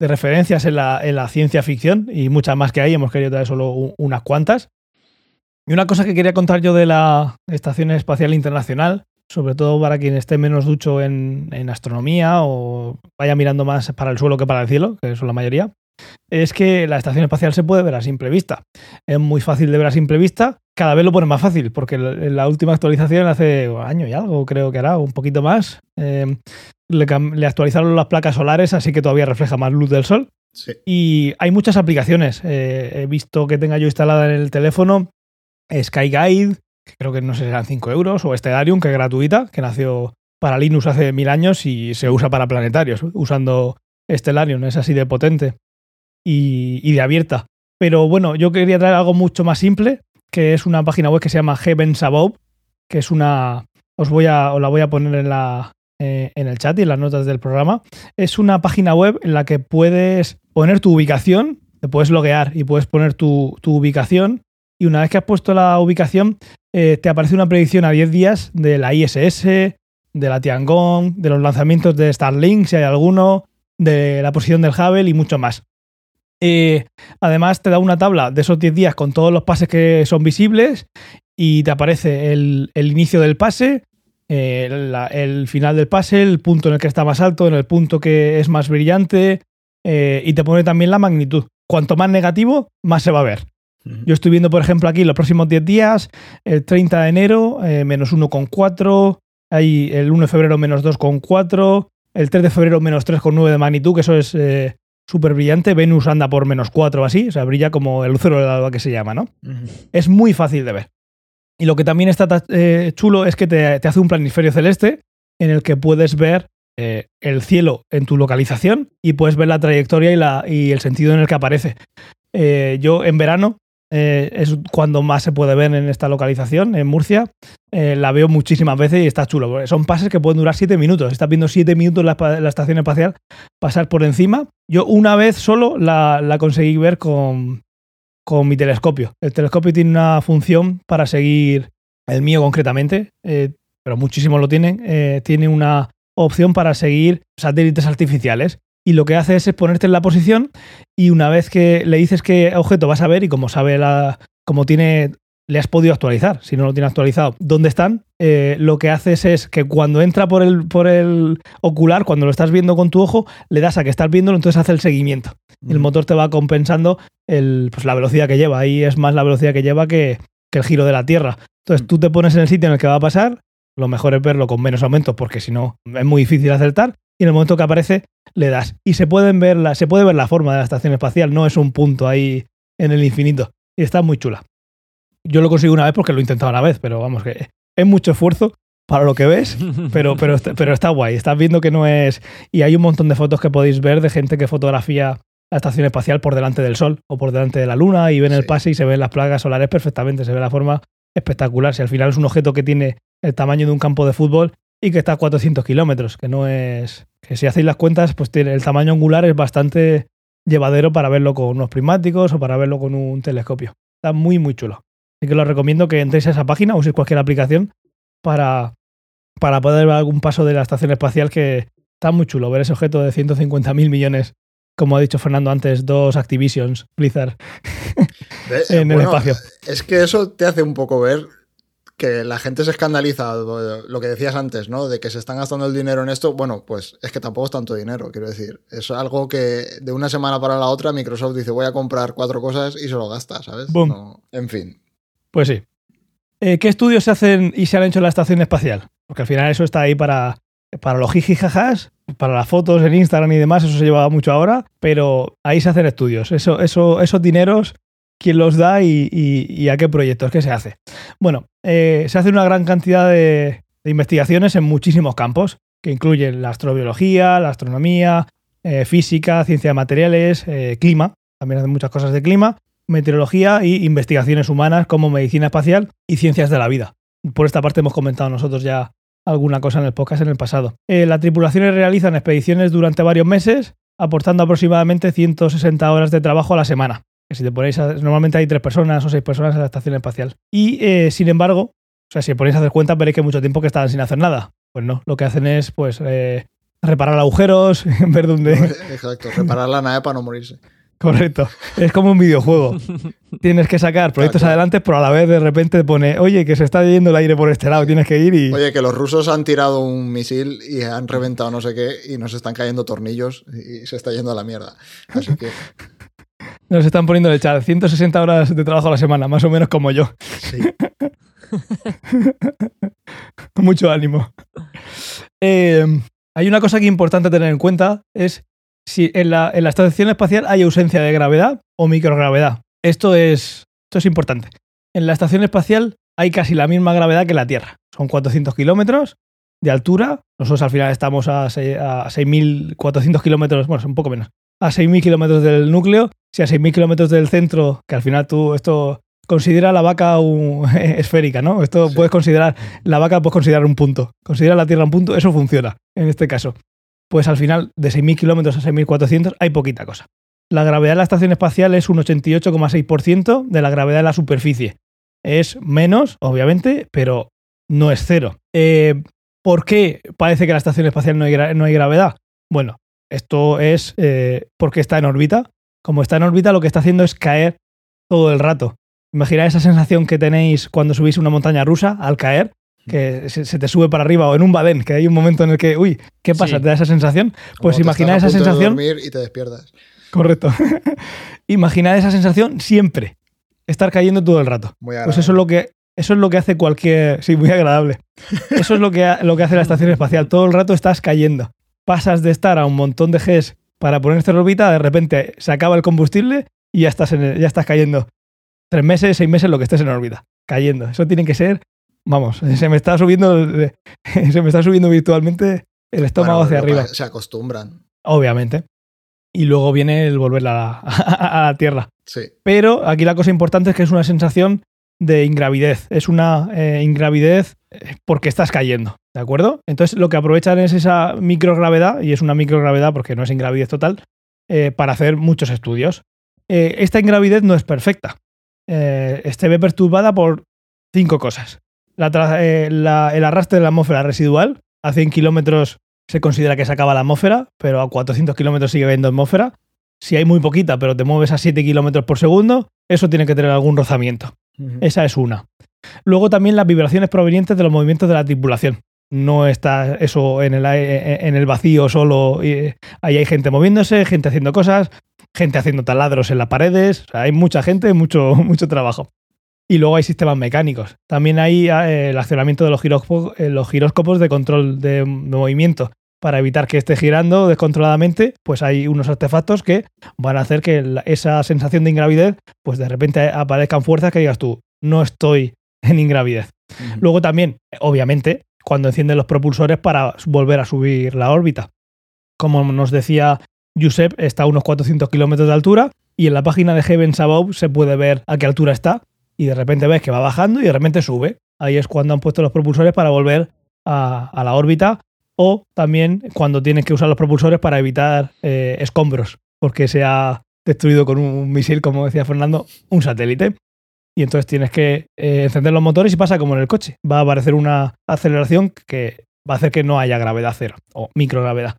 de referencias en la, en la ciencia ficción y muchas más que hay. Hemos querido traer solo unas cuantas. Y una cosa que quería contar yo de la Estación Espacial Internacional, sobre todo para quien esté menos ducho en, en astronomía o vaya mirando más para el suelo que para el cielo, que son la mayoría, es que la estación espacial se puede ver a simple vista. Es muy fácil de ver a simple vista. Cada vez lo pone más fácil, porque en la última actualización hace un año y algo, creo que hará, un poquito más. eh, le, actualizaron las placas solares, así que todavía refleja más luz del sol. Sí. Y hay muchas aplicaciones. Eh, he visto que tenga yo instalada en el teléfono SkyGuide, que creo que no sé si eran 5 euros, o Stellarium, que es gratuita, que nació para Linux hace mil años y se usa para planetarios, usando Stellarium, es así de potente y, y de abierta. Pero bueno, yo quería traer algo mucho más simple, que es una página web que se llama Heavens Above, que es una... Os, voy a, os la voy a poner en, la, eh, en el chat y en las notas del programa. Es una página web en la que puedes poner tu ubicación, te puedes loguear y puedes poner tu, tu ubicación. Y una vez que has puesto la ubicación, eh, te aparece una predicción a 10 días de la ISS, de la Tiangong, de los lanzamientos de Starlink, si hay alguno, de la posición del Hubble y mucho más. Eh, además, te da una tabla de esos 10 días con todos los pases que son visibles y te aparece el, inicio del pase, eh, el final del pase, el punto en el que está más alto, en el punto que es más brillante y te pone también la magnitud. cuanto más negativo, más se va a ver. Yo estoy viendo, por ejemplo, aquí los próximos 10 días, el 30 de enero, eh, menos 1,4, hay el 1 de febrero, menos 2,4, el 3 de febrero, menos 3,9 de magnitud, que eso es eh, súper brillante. Venus anda por menos 4 o así, o sea, brilla como el lucero del alba que se llama, ¿no? Es muy fácil de ver. Y lo que también está eh, chulo es que te, te hace un planisferio celeste en el que puedes ver eh, el cielo en tu localización y puedes ver la trayectoria y, la, y el sentido en el que aparece. Eh, yo en verano eh, es cuando más se puede ver en esta localización, en Murcia. Eh, la veo muchísimas veces y está chulo. Son pases que pueden durar 7 minutos. Estás viendo 7 minutos la, la estación espacial pasar por encima. Yo una vez solo la, conseguí ver con, con mi telescopio. El telescopio tiene una función para seguir, el mío concretamente, eh, pero muchísimos lo tienen, tiene una opción para seguir satélites artificiales. Y lo que hace es ponerte en la posición y una vez que le dices qué objeto vas a ver y como sabe la, como tiene, le has podido actualizar, si no lo tiene actualizado, dónde están, eh, lo que haces es que cuando entra por el, por el ocular, cuando lo estás viendo con tu ojo, le das a que estás viéndolo, entonces hace el seguimiento. El motor te va compensando el, pues, la velocidad que lleva. Ahí es más la velocidad que lleva que, que el giro de la Tierra. Entonces tú te pones en el sitio en el que va a pasar. Lo mejor es verlo con menos aumentos porque si no es muy difícil acertar. Y en el momento que aparece le das. Y se, pueden ver la, se puede ver la forma de la estación espacial. No es un punto ahí en el infinito. Y está muy chula. Yo lo consigo una vez porque lo he intentado una vez, pero vamos, que es mucho esfuerzo para lo que ves, pero, pero, está- pero está guay. Estás viendo que no es. Y hay un montón de fotos que podéis ver de gente que fotografía la estación espacial por delante del Sol o por delante de la Luna y ven el Sí. pase y se ven las plagas solares perfectamente. Se ve la forma espectacular. Si al final es un objeto que tiene el tamaño de un campo de fútbol y que está a 400 kilómetros, que no es. que si hacéis las cuentas, pues tiene el tamaño angular es bastante llevadero para verlo con unos prismáticos o para verlo con un telescopio. Está muy, muy chulo. Así que os recomiendo que entréis a esa página o uséis cualquier aplicación para, para poder ver algún paso de la estación espacial que está muy chulo. Ver ese objeto de 150.000 millones, como ha dicho Fernando antes, dos Activisions, Blizzard, en el espacio. Es que eso te hace un poco ver que la gente se escandaliza, lo que decías antes, ¿no? De que se están gastando el dinero en esto. Bueno, pues es que tampoco es tanto dinero, quiero decir. Es algo que de una semana para la otra Microsoft dice voy a comprar cuatro cosas y se lo gasta, ¿sabes? Boom. No- en fin. Pues sí. Eh, ¿Qué estudios se hacen y se han hecho en la estación espacial? Porque al final eso está ahí para, para los jijijajas, para las fotos en Instagram y demás, eso se lleva mucho ahora, pero ahí se hacen estudios. Eso, eso, esos dineros, ¿quién los da y, a qué proyectos? ¿Qué se hace? Bueno, eh, se hace una gran cantidad de, investigaciones en muchísimos campos, que incluyen la astrobiología, la astronomía, eh, física, ciencia de materiales, eh, clima, también hacen muchas cosas de clima, meteorología y investigaciones humanas como medicina espacial y ciencias de la vida. Por esta parte hemos comentado nosotros ya alguna cosa en el podcast en el pasado. Las tripulaciones realizan expediciones durante varios meses, aportando aproximadamente 160 horas de trabajo a la semana. Que si te ponéis a- normalmente hay tres personas o seis personas en la estación espacial. Y eh, sin embargo, o sea, si os ponéis a hacer cuenta, veréis que hay mucho tiempo que están sin hacer nada. Pues no, lo que hacen es pues eh, reparar agujeros, ver dónde, Exacto, reparar la nave para no morirse. Correcto. Es como un videojuego. Tienes que sacar proyectos Claro, claro. adelante, pero a la vez de repente te pone, oye, que se está yendo el aire por este lado, tienes que ir y. Oye, que los rusos han tirado un misil y han reventado no sé qué y nos están cayendo tornillos y se está yendo a la mierda. Así que Nos están poniendo en el chat 160 horas de trabajo a la semana, más o menos como yo. sí. Mucho ánimo. Eh, hay una cosa que es importante tener en cuenta, es si en la, en la estación espacial hay ausencia de gravedad o microgravedad. Esto es, esto es importante. En la estación espacial hay casi la misma gravedad que la Tierra. Son 400 kilómetros de altura. Nosotros al final estamos a, se- a 6.400 kilómetros, bueno, un poco menos, a 6.000 kilómetros del núcleo. Si a 6.000 kilómetros del centro, que al final tú esto considera la vaca un- esférica, ¿no? Esto Sí. puedes considerar, la vaca puedes considerar un punto. Considera la Tierra un punto, eso funciona en este caso. Pues al final, de 6.000 kilómetros a 6.400 hay poquita cosa. La gravedad de la estación espacial es un 88,6% de la gravedad de la superficie. Es menos, obviamente, pero no es cero. Eh, ¿Por qué parece que en la estación espacial no hay, gra- no hay gravedad? Bueno, esto es eh, porque está en órbita. Como está en órbita, lo que está haciendo es caer todo el rato. Imaginad esa sensación que tenéis cuando subís una montaña rusa al caer, que se, te sube para arriba o en un badén, que hay un momento en el que, uy, ¿qué pasa? Sí. ¿Te da esa sensación? Pues estás esa de sensación. dormir y te despiertas. Correcto. Imaginad esa sensación siempre. Estar cayendo todo el rato. Muy Pues eso es lo que eso es lo que hace cualquier. Sí, muy agradable. Eso es lo que, lo que hace la estación espacial. Todo el rato estás cayendo. Pasas de estar a un montón de Gs para ponerte en órbita, de repente se acaba el combustible y ya estás, en el- ya estás cayendo. Tres meses, seis meses, lo que estés en órbita. Cayendo. Eso tiene que ser. Vamos, se me está subiendo. Se me está subiendo virtualmente el estómago Bueno, hacia arriba. Se acostumbran. Obviamente. Y luego viene el volver a, a la Tierra. Sí. Pero aquí la cosa importante es que es una sensación de ingravidez. Es una eh, ingravidez eh, porque estás cayendo, ¿de acuerdo? Entonces lo que aprovechan es esa microgravedad, y es una microgravedad porque no es ingravidez total, eh, para hacer muchos estudios. Eh, esta ingravidez no es perfecta. Eh, se ve perturbada por cinco cosas. La eh, la- el arrastre de la atmósfera residual, a 100 kilómetros se considera que se acaba la atmósfera, pero a 400 kilómetros sigue habiendo atmósfera. Si hay muy poquita, pero te mueves a 7 kilómetros por segundo, eso tiene que tener algún rozamiento. Esa es una. Luego también las vibraciones provenientes de los movimientos de la tripulación. No está eso en el, en el vacío solo. y ahí hay gente moviéndose, gente haciendo cosas, gente haciendo taladros en las paredes. O sea, hay mucha gente, mucho, mucho trabajo. Y luego hay sistemas mecánicos. También hay eh, el accionamiento de los, giróscopos, eh, los giróscopos de control de, movimiento. Para evitar que esté girando descontroladamente, pues hay unos artefactos que van a hacer que esa sensación de ingravidez, pues de repente aparezcan fuerzas que digas tú, no estoy en ingravidez. Luego también, obviamente, cuando encienden los propulsores para volver a subir la órbita. Como nos decía Josep, está a unos 400 kilómetros de altura y en la página de Heavens Above se puede ver a qué altura está y de repente ves que va bajando y de repente sube. Ahí es cuando han puesto los propulsores para volver a, a la órbita o también cuando tienes que usar los propulsores para evitar eh, escombros porque se ha destruido con un misil, como decía Fernando, un satélite y entonces tienes que eh, encender los motores y pasa como en el coche. Va a aparecer una aceleración que va a hacer que no haya gravedad cero o microgravedad.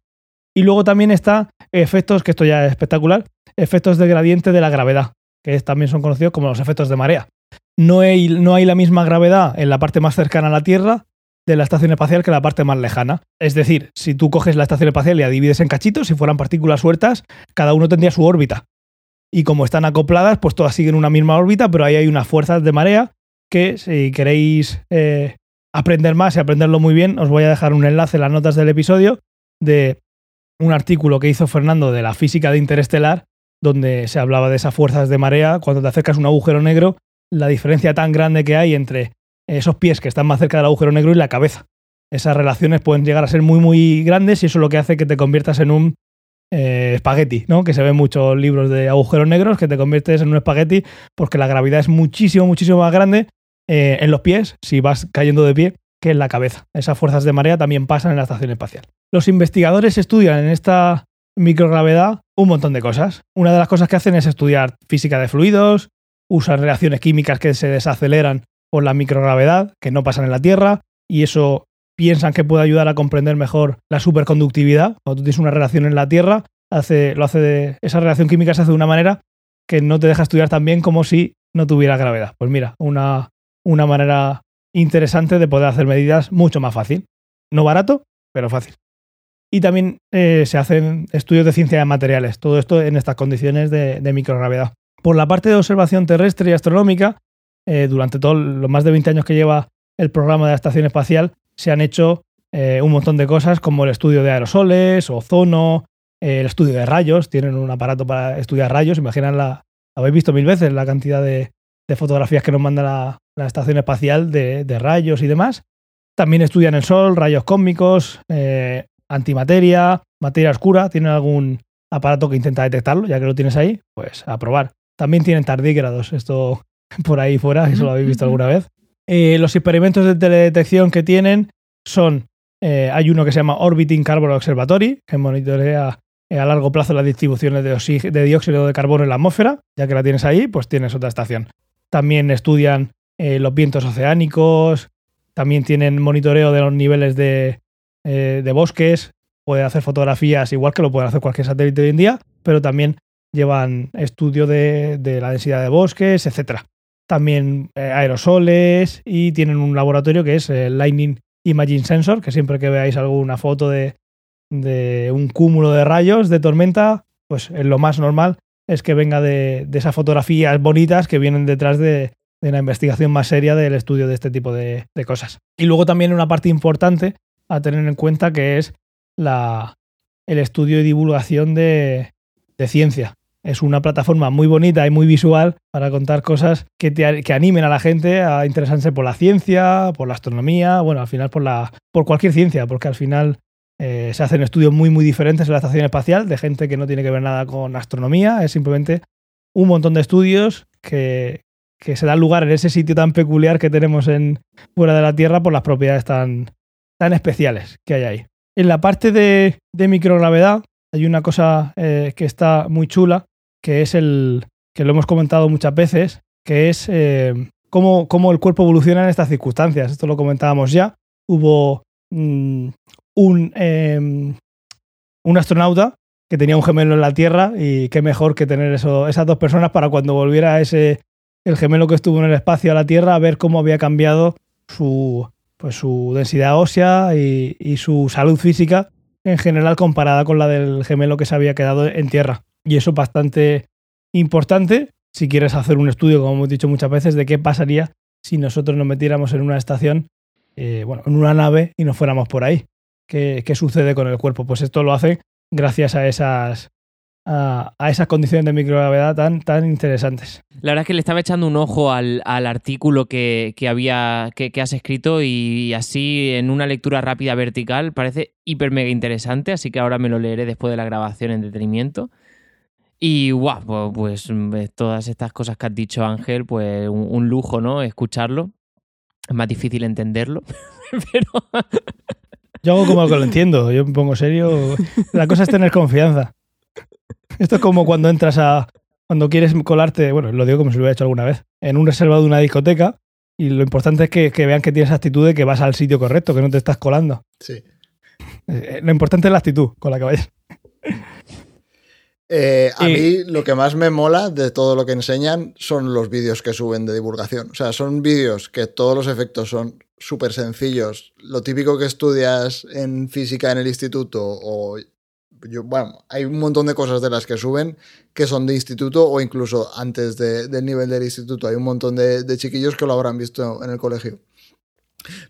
Y luego también está efectos, que esto ya es espectacular, efectos de gradiente de la gravedad, que también son conocidos como los efectos de marea. No hay, no hay la misma gravedad en la parte más cercana a la Tierra de la estación espacial que la parte más lejana. Es decir, si tú coges la estación espacial y la divides en cachitos, si fueran partículas sueltas, cada uno tendría su órbita y como están acopladas, pues todas siguen una misma órbita, pero ahí hay unas fuerzas de marea que si queréis eh, aprender más y aprenderlo muy bien, os voy a dejar un enlace en las notas del episodio de un artículo que hizo Fernando de la física de Interestelar, donde se hablaba de esas fuerzas de marea, cuando te acercas a un agujero negro, la diferencia tan grande que hay entre esos pies que están más cerca del agujero negro y la cabeza. Esas relaciones pueden llegar a ser muy, muy grandes y eso es lo que hace que te conviertas en un eh, espagueti, ¿no? Que se ven muchos libros de agujeros negros, que te conviertes en un espagueti porque la gravedad es muchísimo, muchísimo más grande eh, en los pies, si vas cayendo de pie, que en la cabeza. Esas fuerzas de marea también pasan en la estación espacial. Los investigadores estudian en esta microgravedad un montón de cosas. Una de las cosas que hacen es estudiar física de fluidos, usan reacciones químicas que se desaceleran por la microgravedad, que no pasan en la Tierra, y eso piensan que puede ayudar a comprender mejor la superconductividad. Cuando tú tienes una relación en la Tierra, hace, lo hace de, esa relación química se hace de una manera que no te deja estudiar tan bien como si no tuviera gravedad. Pues mira, una, una manera interesante de poder hacer medidas mucho más fácil. No barato, pero fácil. Y también eh, se hacen estudios de ciencia de materiales, todo esto en estas condiciones de, microgravedad. Por la parte de observación terrestre y astronómica, eh, durante todos los más de 20 años que lleva el programa de la Estación Espacial, se han hecho eh, un montón de cosas como el estudio de aerosoles, ozono, eh, el estudio de rayos. Tienen un aparato para estudiar rayos. Imaginan la. Habéis visto mil veces la cantidad de, de fotografías que nos manda la, la Estación Espacial de, de, rayos y demás. También estudian el Sol, rayos cósmicos, eh, antimateria, materia oscura. Tienen algún aparato que intenta detectarlo, ya que lo tienes ahí, pues a probar. También tienen tardígrados, esto por ahí fuera, eso lo habéis visto alguna vez. Eh, los experimentos de teledetección que tienen son, eh, hay uno que se llama Orbiting Carbon Observatory, que monitorea eh, a largo plazo las distribuciones de, dióxido de carbono en la atmósfera, ya que la tienes ahí, pues tienes otra estación. También estudian eh, los vientos oceánicos, también tienen monitoreo de los niveles de, eh, de bosques, pueden hacer fotografías igual que lo pueden hacer cualquier satélite hoy en día, pero también llevan estudio de, de la densidad de bosques, etcétera también eh, aerosoles y tienen un laboratorio que es el Lightning Imaging Sensor, que siempre que veáis alguna foto de, de, un cúmulo de rayos de tormenta, pues lo más normal es que venga de, de esas fotografías bonitas que vienen detrás de, de una investigación más seria del estudio de este tipo de, de, cosas. Y luego también una parte importante a tener en cuenta que es la, el estudio y divulgación de, de ciencia. Es una plataforma muy bonita y muy visual para contar cosas que, te, que animen a la gente a interesarse por la ciencia, por la astronomía, bueno, al final por, la, por cualquier ciencia, porque al final eh, se hacen estudios muy, muy diferentes en la estación espacial de gente que no tiene que ver nada con astronomía, es simplemente un montón de estudios que, que se dan lugar en ese sitio tan peculiar que tenemos en, fuera de la Tierra por las propiedades tan, tan especiales que hay ahí. En la parte de, de microgravedad hay una cosa eh, que está muy chula, que es el que lo hemos comentado muchas veces, que es eh, cómo, cómo, el cuerpo evoluciona en estas circunstancias. Esto lo comentábamos ya. Hubo mmm, un, eh, un astronauta que tenía un gemelo en la Tierra y qué mejor que tener eso, esas dos personas para cuando volviera ese el gemelo que estuvo en el espacio a la Tierra a ver cómo había cambiado su, pues, su densidad ósea y su salud física en general comparada con la del gemelo que se había quedado en tierra. Y eso es bastante importante si quieres hacer un estudio, como hemos dicho muchas veces, de qué pasaría si nosotros nos metiéramos en una estación, eh, bueno, en una nave y nos fuéramos por ahí. ¿Qué, ¿Qué, sucede con el cuerpo? Pues esto lo hace gracias a esas, a, a, esas condiciones de microgravedad tan, tan interesantes. La verdad es que le estaba echando un ojo al, al artículo que, que había que, que, has escrito y así en una lectura rápida vertical parece hiper mega interesante, así que ahora me lo leeré después de la grabación en detenimiento. Y guau, pues, pues todas estas cosas que has dicho Ángel, pues un, un lujo, ¿no? Escucharlo. Es más difícil entenderlo, pero... Yo hago como que lo entiendo, yo me pongo serio. La cosa es tener confianza. Esto es como cuando entras a. Cuando quieres colarte, bueno, lo digo como si lo hubiera hecho alguna vez, en un reservado de una discoteca y lo importante es que, que, vean que tienes actitud de que vas al sitio correcto, que no te estás colando. Sí. Eh, lo importante es la actitud con la que vayas. Eh, a y... mí lo que más me mola de todo lo que enseñan son los vídeos que suben de divulgación. O sea, son vídeos que todos los efectos son súper sencillos. Lo típico que estudias en física en el instituto o yo, bueno, hay un montón de cosas de las que suben que son de instituto o incluso antes de, del nivel del instituto. Hay un montón de, de, chiquillos que lo habrán visto en el colegio.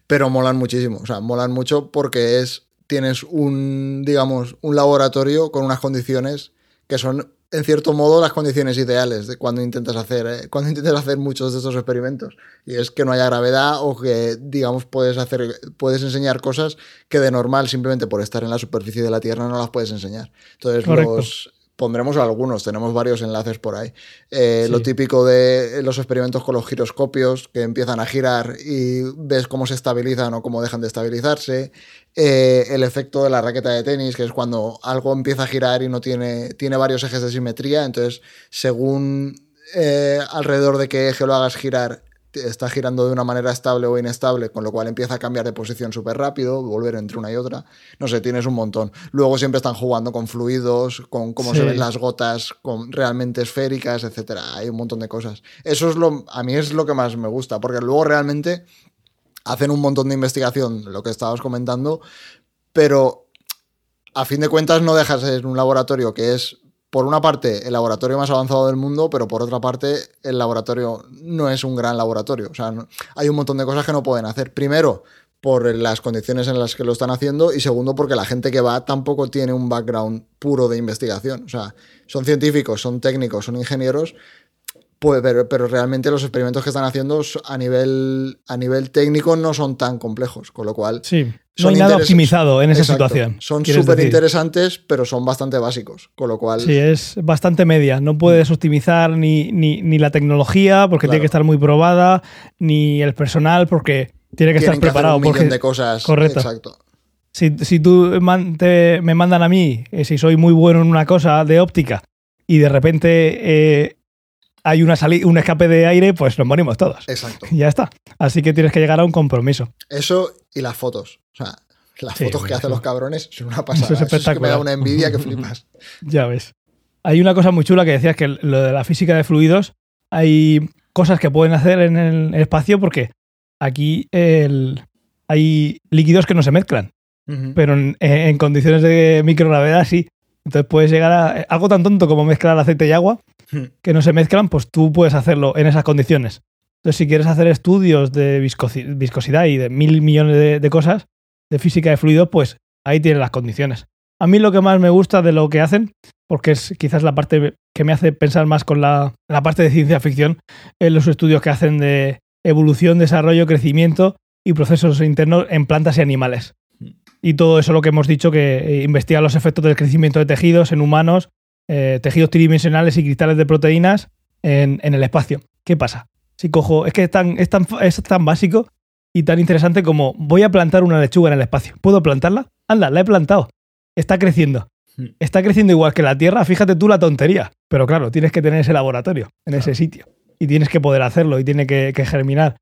Pero molan muchísimo, o sea, molan mucho porque es, tienes un, digamos, un laboratorio con unas condiciones que son en cierto modo las condiciones ideales de cuando intentas hacer eh, cuando intentas hacer muchos de estos experimentos. Y es que no haya gravedad o que digamos puedes hacer puedes enseñar cosas que de normal simplemente por estar en la superficie de la Tierra no las puedes enseñar. Entonces los pondremos algunos, tenemos varios enlaces por ahí. Eh, sí. Lo típico de los experimentos con los giroscopios, que empiezan a girar y ves cómo se estabilizan o cómo dejan de estabilizarse. Eh, el efecto de la raqueta de tenis, que es cuando algo empieza a girar y no tiene, tiene varios ejes de simetría, entonces según eh, alrededor de qué eje lo hagas girar, está girando de una manera estable o inestable, con lo cual empieza a cambiar de posición súper rápido, volver entre una y otra. No sé, tienes un montón. Luego siempre están jugando con fluidos, con cómo sí. se ven las gotas con realmente esféricas, etcétera. Hay un montón de cosas. Eso es lo, a mí es lo que más me gusta, porque luego realmente hacen un montón de investigación, lo que estabas comentando, pero a fin de cuentas no dejas en un laboratorio que es por una parte, el laboratorio más avanzado del mundo, pero por otra parte, el laboratorio no es un gran laboratorio. O sea, hay un montón de cosas que no pueden hacer. Primero, por las condiciones en las que lo están haciendo y segundo, porque la gente que va tampoco tiene un background puro de investigación. O sea, son científicos, son técnicos, son ingenieros, pues, pero, pero, realmente los experimentos que están haciendo a nivel, a nivel técnico no son tan complejos, con lo cual... Sí. No hay nada optimizado en esa Exacto. situación. Son súper interesantes, pero son bastante básicos. Con lo cual. Sí, es bastante media. No puedes optimizar ni, ni, ni la tecnología, porque claro. tiene que estar muy probada, ni el personal, porque tiene que Tienen estar preparado. Hacer un porque... de cosas. Correcto. Exacto. Si, si tú man, te, me mandan a mí, eh, si soy muy bueno en una cosa de óptica, y de repente eh, hay una un escape de aire, pues nos morimos todos. Exacto. Y ya está. Así que tienes que llegar a un compromiso. Eso y las fotos. O sea, las sí, fotos que hacen los cabrones son una pasada. Eso es, Eso es que me da una envidia que flipas. ya ves. Hay una cosa muy chula que decías que lo de la física de fluidos, hay cosas que pueden hacer en el espacio porque aquí el, hay líquidos que no se mezclan. Uh -huh. Pero en, en, condiciones de microgravedad sí. Entonces puedes llegar a algo tan tonto como mezclar aceite y agua. que no se mezclan, pues tú puedes hacerlo en esas condiciones. Entonces, si quieres hacer estudios de viscosi- viscosidad y de mil millones de, de cosas, de física de fluidos, pues ahí tienes las condiciones. A mí lo que más me gusta de lo que hacen, porque es quizás la parte que me hace pensar más con la, la parte de ciencia ficción, es los estudios que hacen de evolución, desarrollo, crecimiento y procesos internos en plantas y animales. Y todo eso lo que hemos dicho, que eh, investiga los efectos del crecimiento de tejidos en humanos, eh, tejidos tridimensionales y cristales de proteínas en, en el espacio. ¿Qué pasa? Si cojo, es que es tan, es, tan, es tan básico y tan interesante como voy a plantar una lechuga en el espacio. ¿Puedo plantarla? Anda, la he plantado. Está creciendo. Hmm. Está creciendo igual que la Tierra, fíjate tú la tontería. Pero claro, tienes que tener ese laboratorio en ese sitio. Y tienes que poder hacerlo y tiene que, que germinar.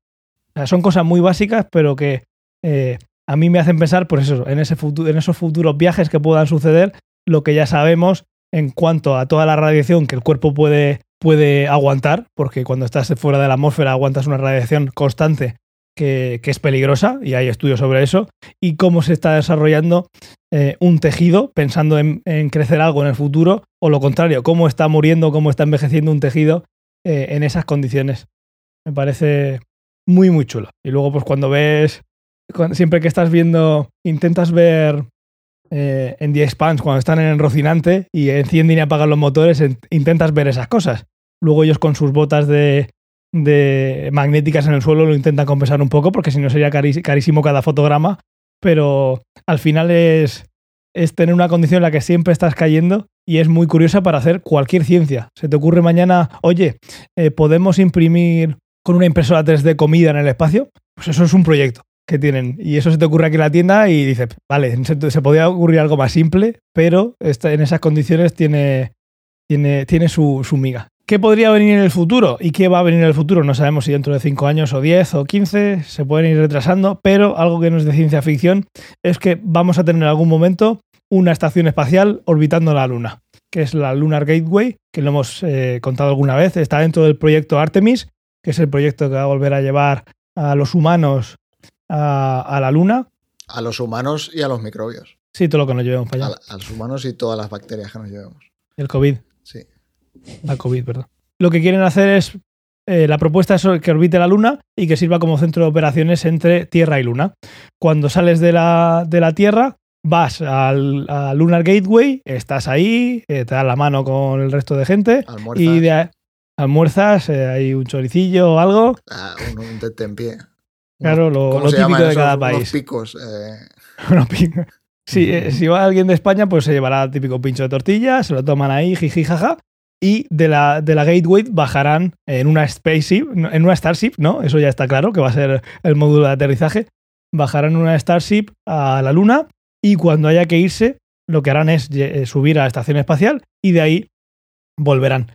O sea, son cosas muy básicas, pero que eh, a mí me hacen pensar, pues eso, en, ese futuro, en esos futuros viajes que puedan suceder, lo que ya sabemos en cuanto a toda la radiación que el cuerpo puede, puede aguantar, porque cuando estás fuera de la atmósfera aguantas una radiación constante que, es peligrosa, y hay estudios sobre eso, y cómo se está desarrollando eh, un tejido pensando en, crecer algo en el futuro, o lo contrario, cómo está muriendo, cómo está envejeciendo un tejido eh, en esas condiciones. Me parece muy, muy chulo. Y luego, pues cuando ves, siempre que estás viendo, intentas ver eh, en The Expanse, cuando están en Rocinante y encienden y apagan los motores, en- intentas ver esas cosas. Luego ellos con sus botas de, de magnéticas en el suelo lo intentan compensar un poco, porque si no sería carí- carísimo cada fotograma, pero al final es, es tener una condición en la que siempre estás cayendo y es muy curiosa para hacer cualquier ciencia. Se te ocurre mañana, oye, eh, ¿podemos imprimir con una impresora 3D comida en el espacio? Pues eso es un proyecto que tienen. Y eso se te ocurre aquí en la tienda y dices, vale, se, se podría ocurrir algo más simple, pero esta- en esas condiciones tiene, tiene, tiene su, su miga. ¿Qué podría venir en el futuro? ¿Y qué va a venir en el futuro? No sabemos si dentro de 5 años o 10 o 15 se pueden ir retrasando, pero algo que no es de ciencia ficción es que vamos a tener en algún momento una estación espacial orbitando la Luna, que es la Lunar Gateway, que lo hemos eh, contado alguna vez. Está dentro del proyecto Artemis, que es el proyecto que va a volver a llevar a los humanos a, a la Luna. A los humanos y a los microbios. Sí, todo lo que nos llevemos para allá. a los humanos y todas las bacterias que nos llevemos. El COVID. Sí. La COVID, perdón. Lo que quieren hacer es. eh, la propuesta es que orbite la Luna y que sirva como centro de operaciones entre Tierra y Luna. Cuando sales de la, de la Tierra, vas al, al Lunar Gateway, estás ahí, eh, te das la mano con el resto de gente Almuerzas. y de almuerzas, eh, hay un choricillo o algo. Ah, un, un tete en pie. Claro, lo, ¿Cómo lo se típico de cada país. picos. eh. Sí, eh, si va alguien de España, pues se llevará el típico pincho de tortilla, se lo toman ahí, jiji, jaja. Y de la, de la Gateway bajarán en una spaceship, en una Starship, ¿no? Eso ya está claro, que va a ser el módulo de aterrizaje. Bajarán en una Starship a la Luna y cuando haya que irse, lo que harán es eh, subir a la estación espacial y de ahí volverán.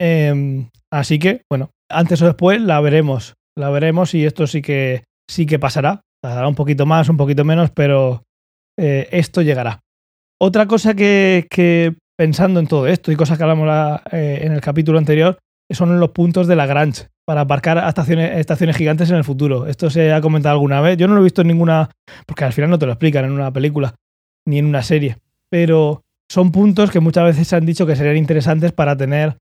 Em, así que, bueno, antes o después la veremos. La veremos y esto sí que, sí que pasará. Tardará un poquito más, un poquito menos, pero eh, esto llegará. Otra cosa que, que pensando en todo esto y cosas que hablamos la- eh, en el capítulo anterior son los puntos de Lagrange para aparcar a estaciones, estaciones gigantes en el futuro. Esto se ha comentado alguna vez. Yo no lo he visto en ninguna, porque al final no te lo explican en una película ni en una serie, pero son puntos que muchas veces se han dicho que serían interesantes para tener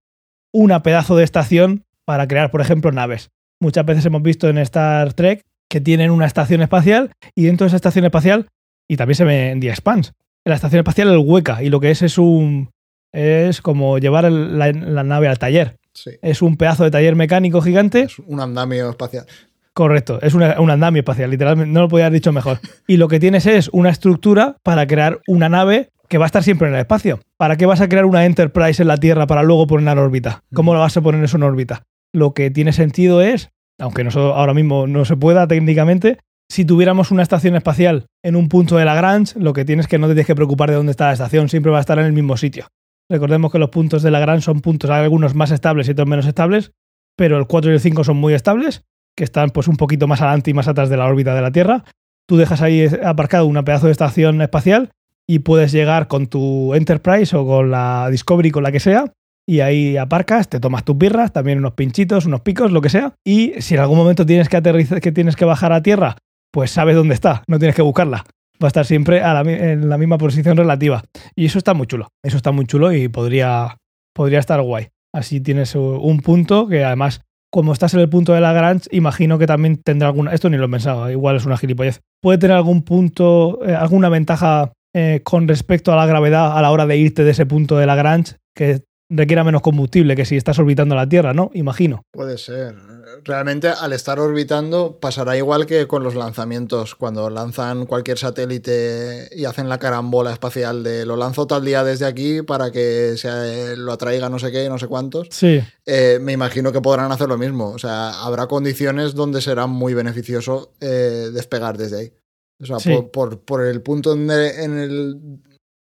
una pedazo de estación para crear, por ejemplo, naves. Muchas veces hemos visto en Star Trek que tienen una estación espacial y dentro de esa estación espacial, y también se ve en The Expanse, en la estación espacial el hueca y lo que es es un es como llevar el- la, la nave al taller. sí. Es un pedazo de taller mecánico gigante. Es un andamio espacial. Correcto, es una- un andamio espacial, literalmente, no lo podía haber dicho mejor. Y lo que tienes es una estructura para crear una nave que va a estar siempre en el espacio. ¿Para qué vas a crear una Enterprise en la Tierra para luego ponerla en órbita? ¿Cómo lo vas a poner eso en órbita? Lo que tiene sentido es, aunque ahora mismo no se pueda técnicamente, si tuviéramos una estación espacial en un punto de Lagrange, lo que tienes que no te tienes que preocupar de dónde está la estación, siempre va a estar en el mismo sitio. Recordemos que los puntos de Lagrange son puntos, hay algunos más estables y otros menos estables, pero el 4 y el 5 son muy estables, que están pues un poquito más adelante y más atrás de la órbita de la Tierra. Tú dejas ahí aparcado una pedazo de estación espacial y puedes llegar con tu Enterprise o con la Discovery, con la que sea, y ahí aparcas, te tomas tus birras, también unos pinchitos, unos picos, lo que sea, y si en algún momento tienes que aterrizar, que tienes que bajar a tierra, pues sabes dónde está, no tienes que buscarla. va a estar siempre la, en la misma posición relativa. Y eso está muy chulo. Eso está muy chulo y podría, podría estar guay. Así tienes un punto que además, como estás en el punto de Lagrange, imagino que también tendrá alguna. Esto ni lo he pensado, igual es una gilipollez. Puede tener algún punto, eh, alguna ventaja eh, con respecto a la gravedad a la hora de irte de ese punto de Lagrange que requiera menos combustible que si estás orbitando la Tierra, ¿no? Imagino. Puede ser. Realmente al estar orbitando pasará igual que con los lanzamientos, cuando lanzan cualquier satélite y hacen la carambola espacial de lo lanzo tal día desde aquí para que se lo atraiga no sé qué, no sé cuántos. Sí. Eh, me imagino que podrán hacer lo mismo. O sea, habrá condiciones donde será muy beneficioso eh, despegar desde ahí. O sea, Sí. por, por- por el punto en el- en el-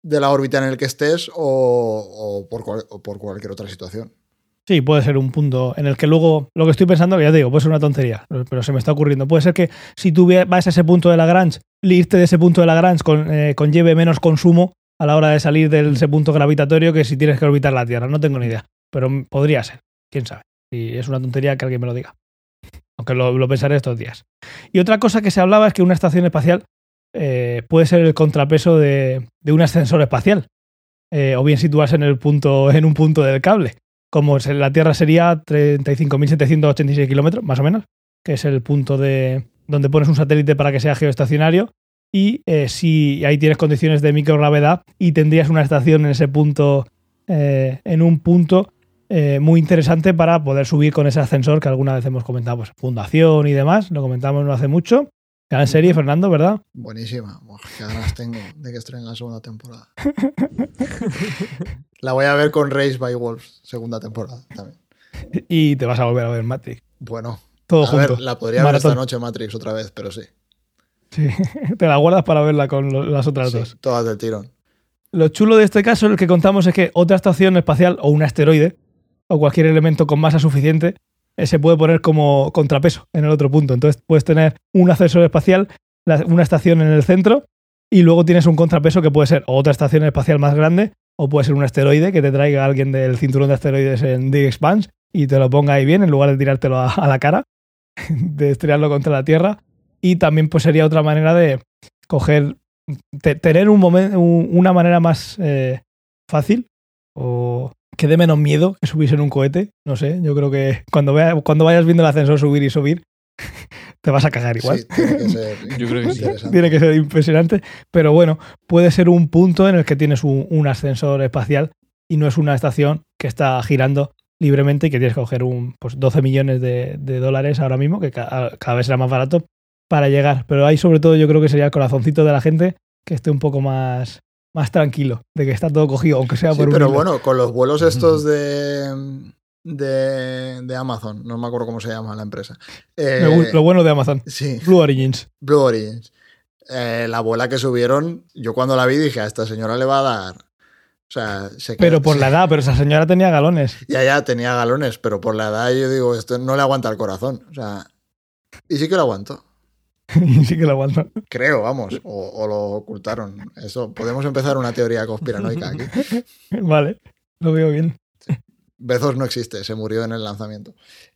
de la órbita en el que estés o, por, cual- o por cualquier otra situación. Sí, puede ser un punto en el que luego, lo que estoy pensando, ya te digo, puede ser una tontería, pero se me está ocurriendo. Puede ser que si tú vas a ese punto de Lagrange, irte de ese punto de Lagrange con, eh, conlleve menos consumo a la hora de salir de ese punto gravitatorio que si tienes que orbitar la Tierra. No tengo ni idea, pero podría ser, quién sabe. Y es una tontería que alguien me lo diga. Aunque lo, lo pensaré estos días. Y otra cosa que se hablaba es que una estación espacial eh, puede ser el contrapeso de, un ascensor espacial. Eh, o bien situarse en, el punto, en un punto del cable como la Tierra sería 35.786 kilómetros, más o menos, que es el punto de donde pones un satélite para que sea geoestacionario. Y eh, si ahí tienes condiciones de microgravedad y tendrías una estación en ese punto, en un punto muy interesante para poder subir con ese ascensor que alguna vez hemos comentado, pues fundación y demás, lo comentamos no hace mucho. En serie, Fernando, ¿verdad? Buenísima. Buah, qué ganas tengo de que estrenen la segunda temporada. la voy a ver con Race by Wolves, segunda temporada también. Y te vas a volver a ver Matrix. Bueno, Todo a junto. ver, la podría ver esta noche Matrix otra vez, pero sí. Sí. Te la guardas para verla con lo- las otras Sí, dos. todas del tirón. Lo chulo de este caso, el que contamos, es que otra estación espacial o un asteroide o cualquier elemento con masa suficiente se puede poner como contrapeso en el otro punto. Entonces puedes tener un ascensor espacial, una estación en el centro y luego tienes un contrapeso que puede ser otra estación espacial más grande o puede ser un asteroide que te traiga alguien del cinturón de asteroides en The Expanse y te lo ponga ahí bien en lugar de tirártelo a, la cara, de estrellarlo contra la Tierra. Y también pues sería otra manera de coger te- tener un momento, una manera más eh, fácil o que dé menos miedo que subirse en un cohete. No sé, yo creo que cuando, vea, cuando vayas viendo el ascensor subir y subir, te vas a cagar igual. Sí, tiene que ser Yo creo que sí. Tiene que ser impresionante, pero bueno, puede ser un punto en el que tienes un, un ascensor espacial y no es una estación que está girando libremente y que tienes que coger un, pues 12 millones de, de dólares ahora mismo, que ca- cada vez será más barato para llegar. Pero ahí sobre todo yo creo que sería el corazoncito de la gente que esté un poco más, más tranquilo, de que está todo cogido, aunque sea Sí, por un pero hilo. bueno, con los vuelos estos de, de, de Amazon, no me acuerdo cómo se llama la empresa. Eh, lo bueno de Amazon. sí, Blue Origins. Blue Origins. Eh, la abuela que subieron, yo cuando la vi dije, a esta señora le va a dar. O sea, se Pero por la edad, pero esa señora tenía galones. Ya, ya, tenía galones, pero por la edad yo digo, esto no le aguanta el corazón. O sea, y sí que lo aguantó. y sí que lo aguanto. Creo, vamos, o, o lo ocultaron. Eso, podemos empezar una teoría conspiranoica aquí. Vale, lo veo bien. Bezos no existe, se murió en el lanzamiento.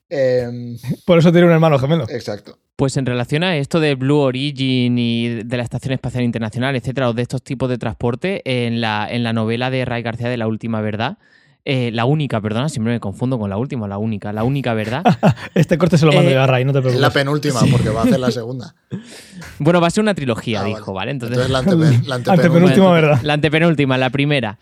Em, Por eso tiene un hermano gemelo. exacto. Pues en relación a esto de Blue Origin y de la Estación Espacial Internacional, etcétera, o de estos tipos de transporte, en la, en la novela de Ray García de La Última Verdad, eh, la única, perdona, siempre me confundo con la última, la única, la única verdad. Este corte se lo mando Eh, yo a Ray, no te Es preocupes. la penúltima, porque va a hacer la segunda. Bueno, va a ser una trilogía, Ah, dijo, ¿vale? Entonces, Entonces, la, antepen- la Antepenúltima. antepenúltima. verdad. La antepenúltima, la primera.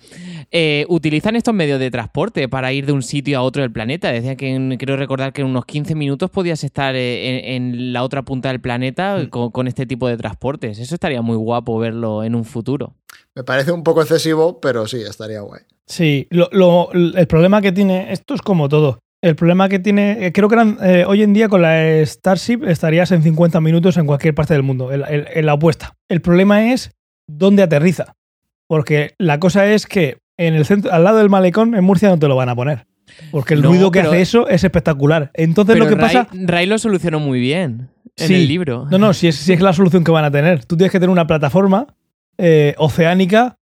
Eh, utilizan estos medios de transporte para ir de un sitio a otro del planeta. Decía que en- quiero recordar que en unos 15 minutos podías estar eh, en, en la otra punta del planeta con, con este tipo de transportes. Eso estaría muy guapo verlo en un futuro. Me parece un poco excesivo, pero sí, estaría guay. Sí, lo- lo- el problema que tiene, esto es como todo. El problema que tiene, eh, creo que eran, eh, hoy en día con la Starship estarías en 50 minutos en cualquier parte del mundo, en, en- en la opuesta. El problema es dónde aterriza. Porque la cosa es que en el centro, al lado del malecón, en Murcia no te lo van a poner. Porque el No, ruido que pero- hace eso es espectacular. Entonces Pero lo que Ray, pasa. Ray lo solucionó muy bien en Sí. el libro. No, no, si es, si es la solución que van a tener. Tú tienes que tener una plataforma eh, oceánica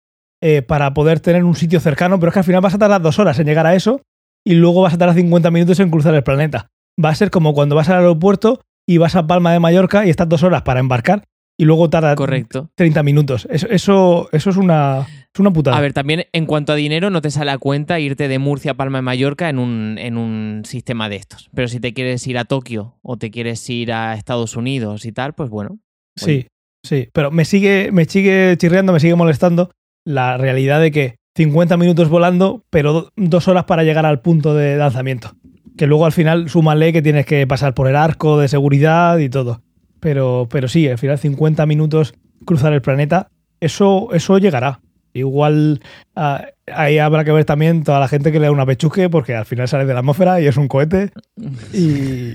eh, para poder tener un sitio cercano, pero es que al final vas a tardar dos horas en llegar a eso y luego vas a tardar 50 minutos en cruzar el planeta. Va a ser como cuando vas al aeropuerto y vas a Palma de Mallorca y estás dos horas para embarcar y luego tarda Correcto. 30 minutos. Eso, eso, eso es, una, es una putada. A ver, también en cuanto a dinero, no te sale a cuenta irte de Murcia a Palma de Mallorca en un, en un sistema de estos. Pero si te quieres ir a Tokio o te quieres ir a Estados Unidos y tal, pues bueno. Sí, sí. Pero me sigue, me sigue chirriando, me sigue molestando la realidad de que 50 minutos volando, pero do- dos horas para llegar al punto de lanzamiento. Que luego al final súmale que tienes que pasar por el arco de seguridad y todo. Pero, pero sí, al final 50 minutos cruzar el planeta, eso, eso llegará. Igual ah, ahí habrá que ver también toda la gente que le da una pechuque, porque al final sale de la atmósfera y es un cohete. Y,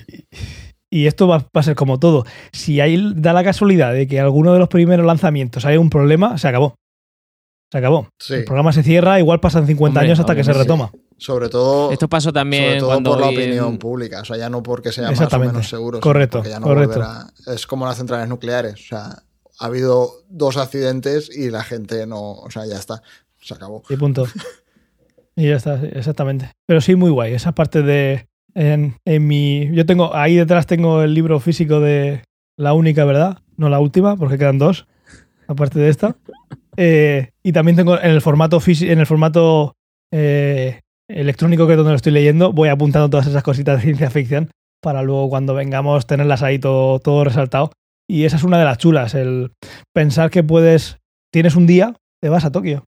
y esto va, a ser como todo. Si hay, da la casualidad de que alguno de los primeros lanzamientos hay un problema, se acabó. Se acabó. Sí. El programa se cierra, igual pasan 50 Hombre, años hasta que se retoma. Sobre todo, Esto pasó sobre también todo cuando por la en- opinión pública. O sea, ya no porque sea más o menos seguro. Correcto, porque ya no correcto. volverá- Es como las centrales nucleares. O sea, ha habido dos accidentes y la gente no. O sea, ya está. Se acabó. Y punto. y ya está, exactamente. Pero sí, muy guay. Esa parte de. En, en mi. Yo tengo. Ahí detrás tengo el libro físico de La única verdad. No la última, porque quedan dos. Aparte de esta. Eh, y también tengo en el formato físico. En el formato. eh, electrónico que es donde lo estoy leyendo, voy apuntando todas esas cositas de ciencia ficción para luego cuando vengamos tenerlas ahí todo, todo resaltado. Y esa es una de las chulas, el pensar que puedes, tienes un día, te vas a Tokio.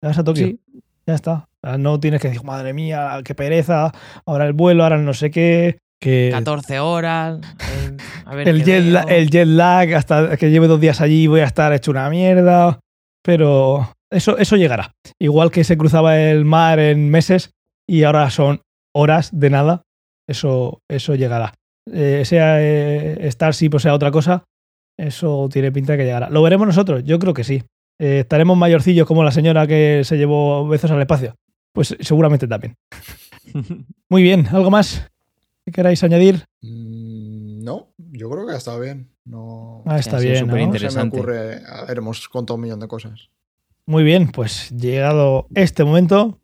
Te vas a Tokio. Sí. Ya está. No tienes que decir, madre mía, qué pereza, ahora el vuelo, ahora el no sé qué. Que 14 horas. eh, a ver el, jet la- veo. el jet lag, hasta que lleve dos días allí voy a estar hecho una mierda. Pero eso, eso llegará. Igual que se cruzaba el mar en meses y ahora son horas de nada, eso, eso llegará. Eh, sea eh, Starship o sea otra cosa, eso tiene pinta de que llegará. ¿Lo veremos nosotros? Yo creo que sí. Eh, ¿Estaremos mayorcillos como la señora que se llevó besos al espacio? Pues seguramente también. Muy bien, ¿algo más que queráis añadir? Mm, No, yo creo que ha estado bien. No, Ah, está bien. súper ¿no? no se me interesante. ocurre. A ver, hemos contado un millón de cosas. Muy bien, pues llegado este momento,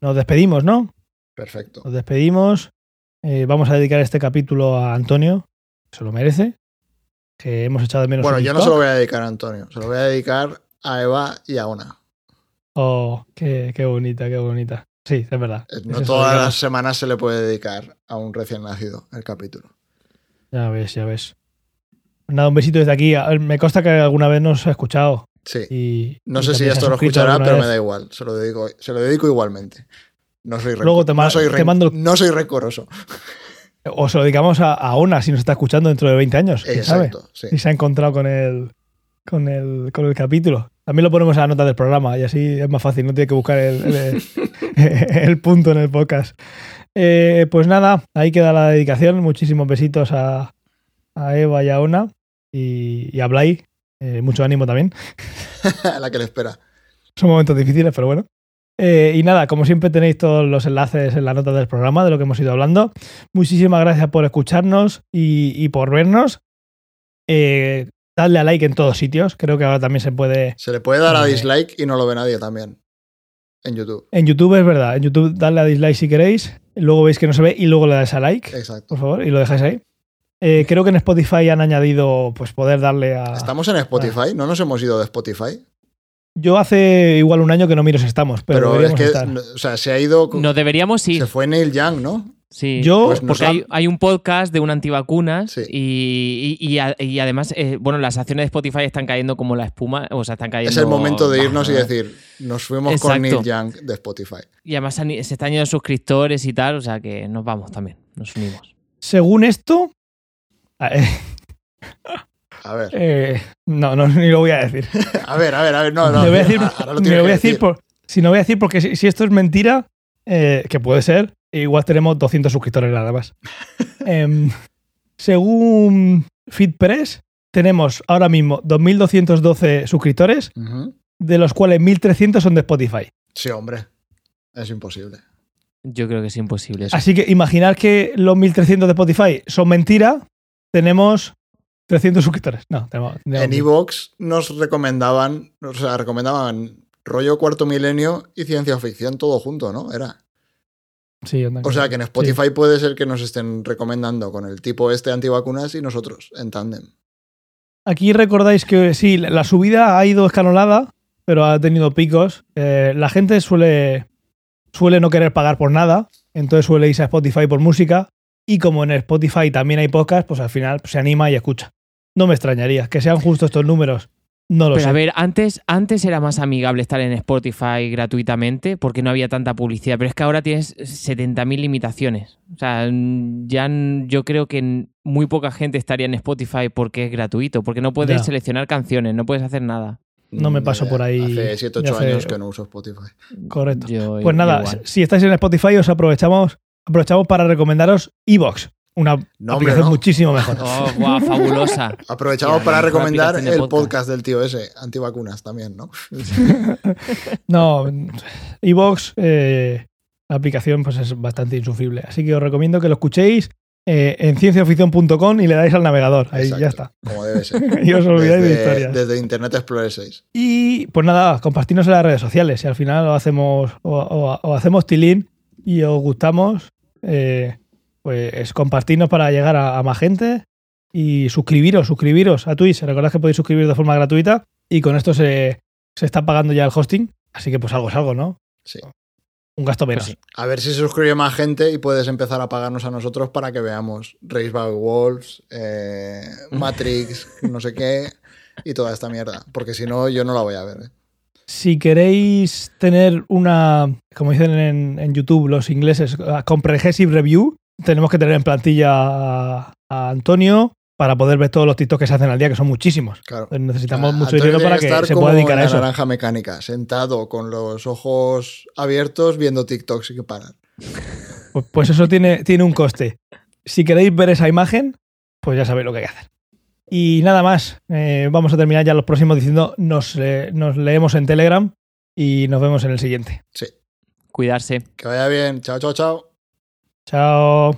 nos despedimos, ¿no? Perfecto. Nos despedimos. Eh, vamos a dedicar este capítulo a Antonio, que se lo merece, que hemos echado de menos. Bueno, yo no se lo voy a dedicar a Antonio, se lo voy a dedicar a Eva y a Ona. Oh, qué, qué bonita, qué bonita. Sí, es verdad. Eh, Es No todas las semanas se le puede dedicar a un recién nacido el capítulo. Ya ves, ya ves. Nada, un besito desde aquí. Me consta que alguna vez nos ha escuchado. Sí. Y, No y sé si esto lo escuchará, pero vez. me da igual. Se lo dedico, se lo dedico igualmente. No soy, Luego te ma- no soy, te ren- mando- no soy rencoroso. O se lo dedicamos a, a Ona si nos está escuchando dentro de 20 años. ¿Quién sabe? Exacto. Sí. si se ha encontrado con el, con el, con el capítulo. También lo ponemos a la nota del programa y así es más fácil, no tiene que buscar el, el- el punto en el podcast. Eh, pues nada, ahí queda la dedicación. Muchísimos besitos a, a Eva y a Ona y, y a Blay. Eh, mucho ánimo también. la que le espera. Son momentos difíciles, pero bueno. Eh, y nada, como siempre tenéis todos los enlaces en la nota del programa de lo que hemos ido hablando. Muchísimas gracias por escucharnos y, y por vernos. Eh, dadle a like en todos sitios. Creo que ahora también se puede. Se le puede dar a Eh. dislike y no lo ve nadie también. En YouTube. En YouTube es verdad. En YouTube dadle a dislike si queréis. Luego veis que no se ve y luego le dais a like, Exacto. por favor, y lo dejáis ahí. Eh, creo que en Spotify han añadido pues poder darle a. Estamos en Spotify, no nos hemos ido de Spotify. Yo hace igual un año que no miro si estamos, pero, Pero, es deberíamos que, estar. no- o sea, se ha ido. No deberíamos ir. Se fue Neil Young, ¿no? Sí. Yo- Pues nos Porque ha- hay, hay un podcast de un antivacunas Sí. y, y- y a- y además, eh, bueno, las acciones de Spotify están cayendo como la espuma, o sea, están cayendo... Es el momento de irnos y decir, nos fuimos con. Neil Young de Spotify. Y además se están yendo suscriptores y tal, o sea que nos vamos también, nos unimos. Según esto. A ver, eh, no, no, ni lo voy a decir. a ver, a ver, a ver. No, no, Me voy a decir, ahora lo me voy a decir por, si no voy a decir porque si, si esto es mentira, eh, que puede ser, igual tenemos 200 suscriptores nada más. Em, según FitPress, tenemos ahora mismo 2.212 suscriptores, Ujú. de los cuales 1.300 son de Spotify. Sí, hombre. Es imposible. Yo creo que es imposible eso. Así que imaginar que los 1.300 de Spotify son mentira, tenemos 300 suscriptores. No, tenemos, tenemos En. Evox nos recomendaban, o sea, recomendaban rollo cuarto milenio y ciencia ficción todo junto, ¿no? Era. Sí, O sea que en Spotify puede ser que nos estén recomendando con el tipo este antivacunas y nosotros en tándem. Aquí recordáis que sí, la subida ha ido escalonada, pero ha tenido picos. Eh, la gente suele, suele no querer pagar por nada, entonces suele irse a Spotify por música. Y como en Spotify también hay podcast, pues al final se anima y escucha. No me extrañaría que sean justo estos números. No lo Pero sé. a ver, antes, antes era más amigable estar en Spotify gratuitamente porque no había tanta publicidad, pero es que ahora tienes 70.000 limitaciones. O sea, ya yo creo que muy poca gente estaría en Spotify porque es gratuito, porque no puedes Ya. seleccionar canciones, no puedes hacer nada. No me paso por ahí Hace 7, ya 8 hace- años que no uso Spotify. Correcto. Yo- Pues nada, igual. si estáis en Spotify, os aprovechamos, aprovechamos para recomendaros Evox, una No, hombre, aplicación no. muchísimo mejor. Oh, guau, fabulosa. Aprovechamos para recomendar de el podcast. podcast del tío ese, antivacunas también, ¿no? No, Evox, eh, la aplicación pues es bastante insufrible. Así que os recomiendo que lo escuchéis eh, en cienciaficción.com y le dais al navegador. Ahí Exacto, ya está. Como debe ser. Y os olvidáis de desde, historias. desde Internet Explorer 6. Y pues nada, compartirnos en las redes sociales. Y al final o hacemos, o, o- o hacemos tilín y os gustamos, eh, pues compartirnos para llegar a, a más gente. Y suscribiros, suscribiros a Twitch. Recordad que podéis suscribir de forma gratuita. Y con esto se, se está pagando ya el hosting. Así que pues algo es algo, ¿no? Sí. Un gasto menos. sí. A ver si se suscribe más gente y puedes empezar a pagarnos a nosotros para que veamos Raceback Wolves, eh, Matrix, no sé qué, y toda esta mierda. Porque si no, yo no la voy a ver. ¿eh? Si queréis tener una, como dicen en, en YouTube los ingleses, comprehensive review, tenemos que tener en plantilla a, a Antonio para poder ver todos los TikToks que se hacen al día, que son muchísimos. Claro. Necesitamos Ah, mucho Antonio dinero para que, estar se pueda dedicar a eso. naranja mecánica, sentado con los ojos abiertos viendo TikToks y que paran. Pues, pues eso tiene, tiene un coste. Si queréis ver esa imagen, pues ya sabéis lo que hay que hacer. Y nada más, eh, vamos a terminar ya los próximos diciendo nos, eh, nos leemos en Telegram y nos vemos en el siguiente. Sí. Cuidarse. Que vaya bien. Chao, chao, chao. Chao.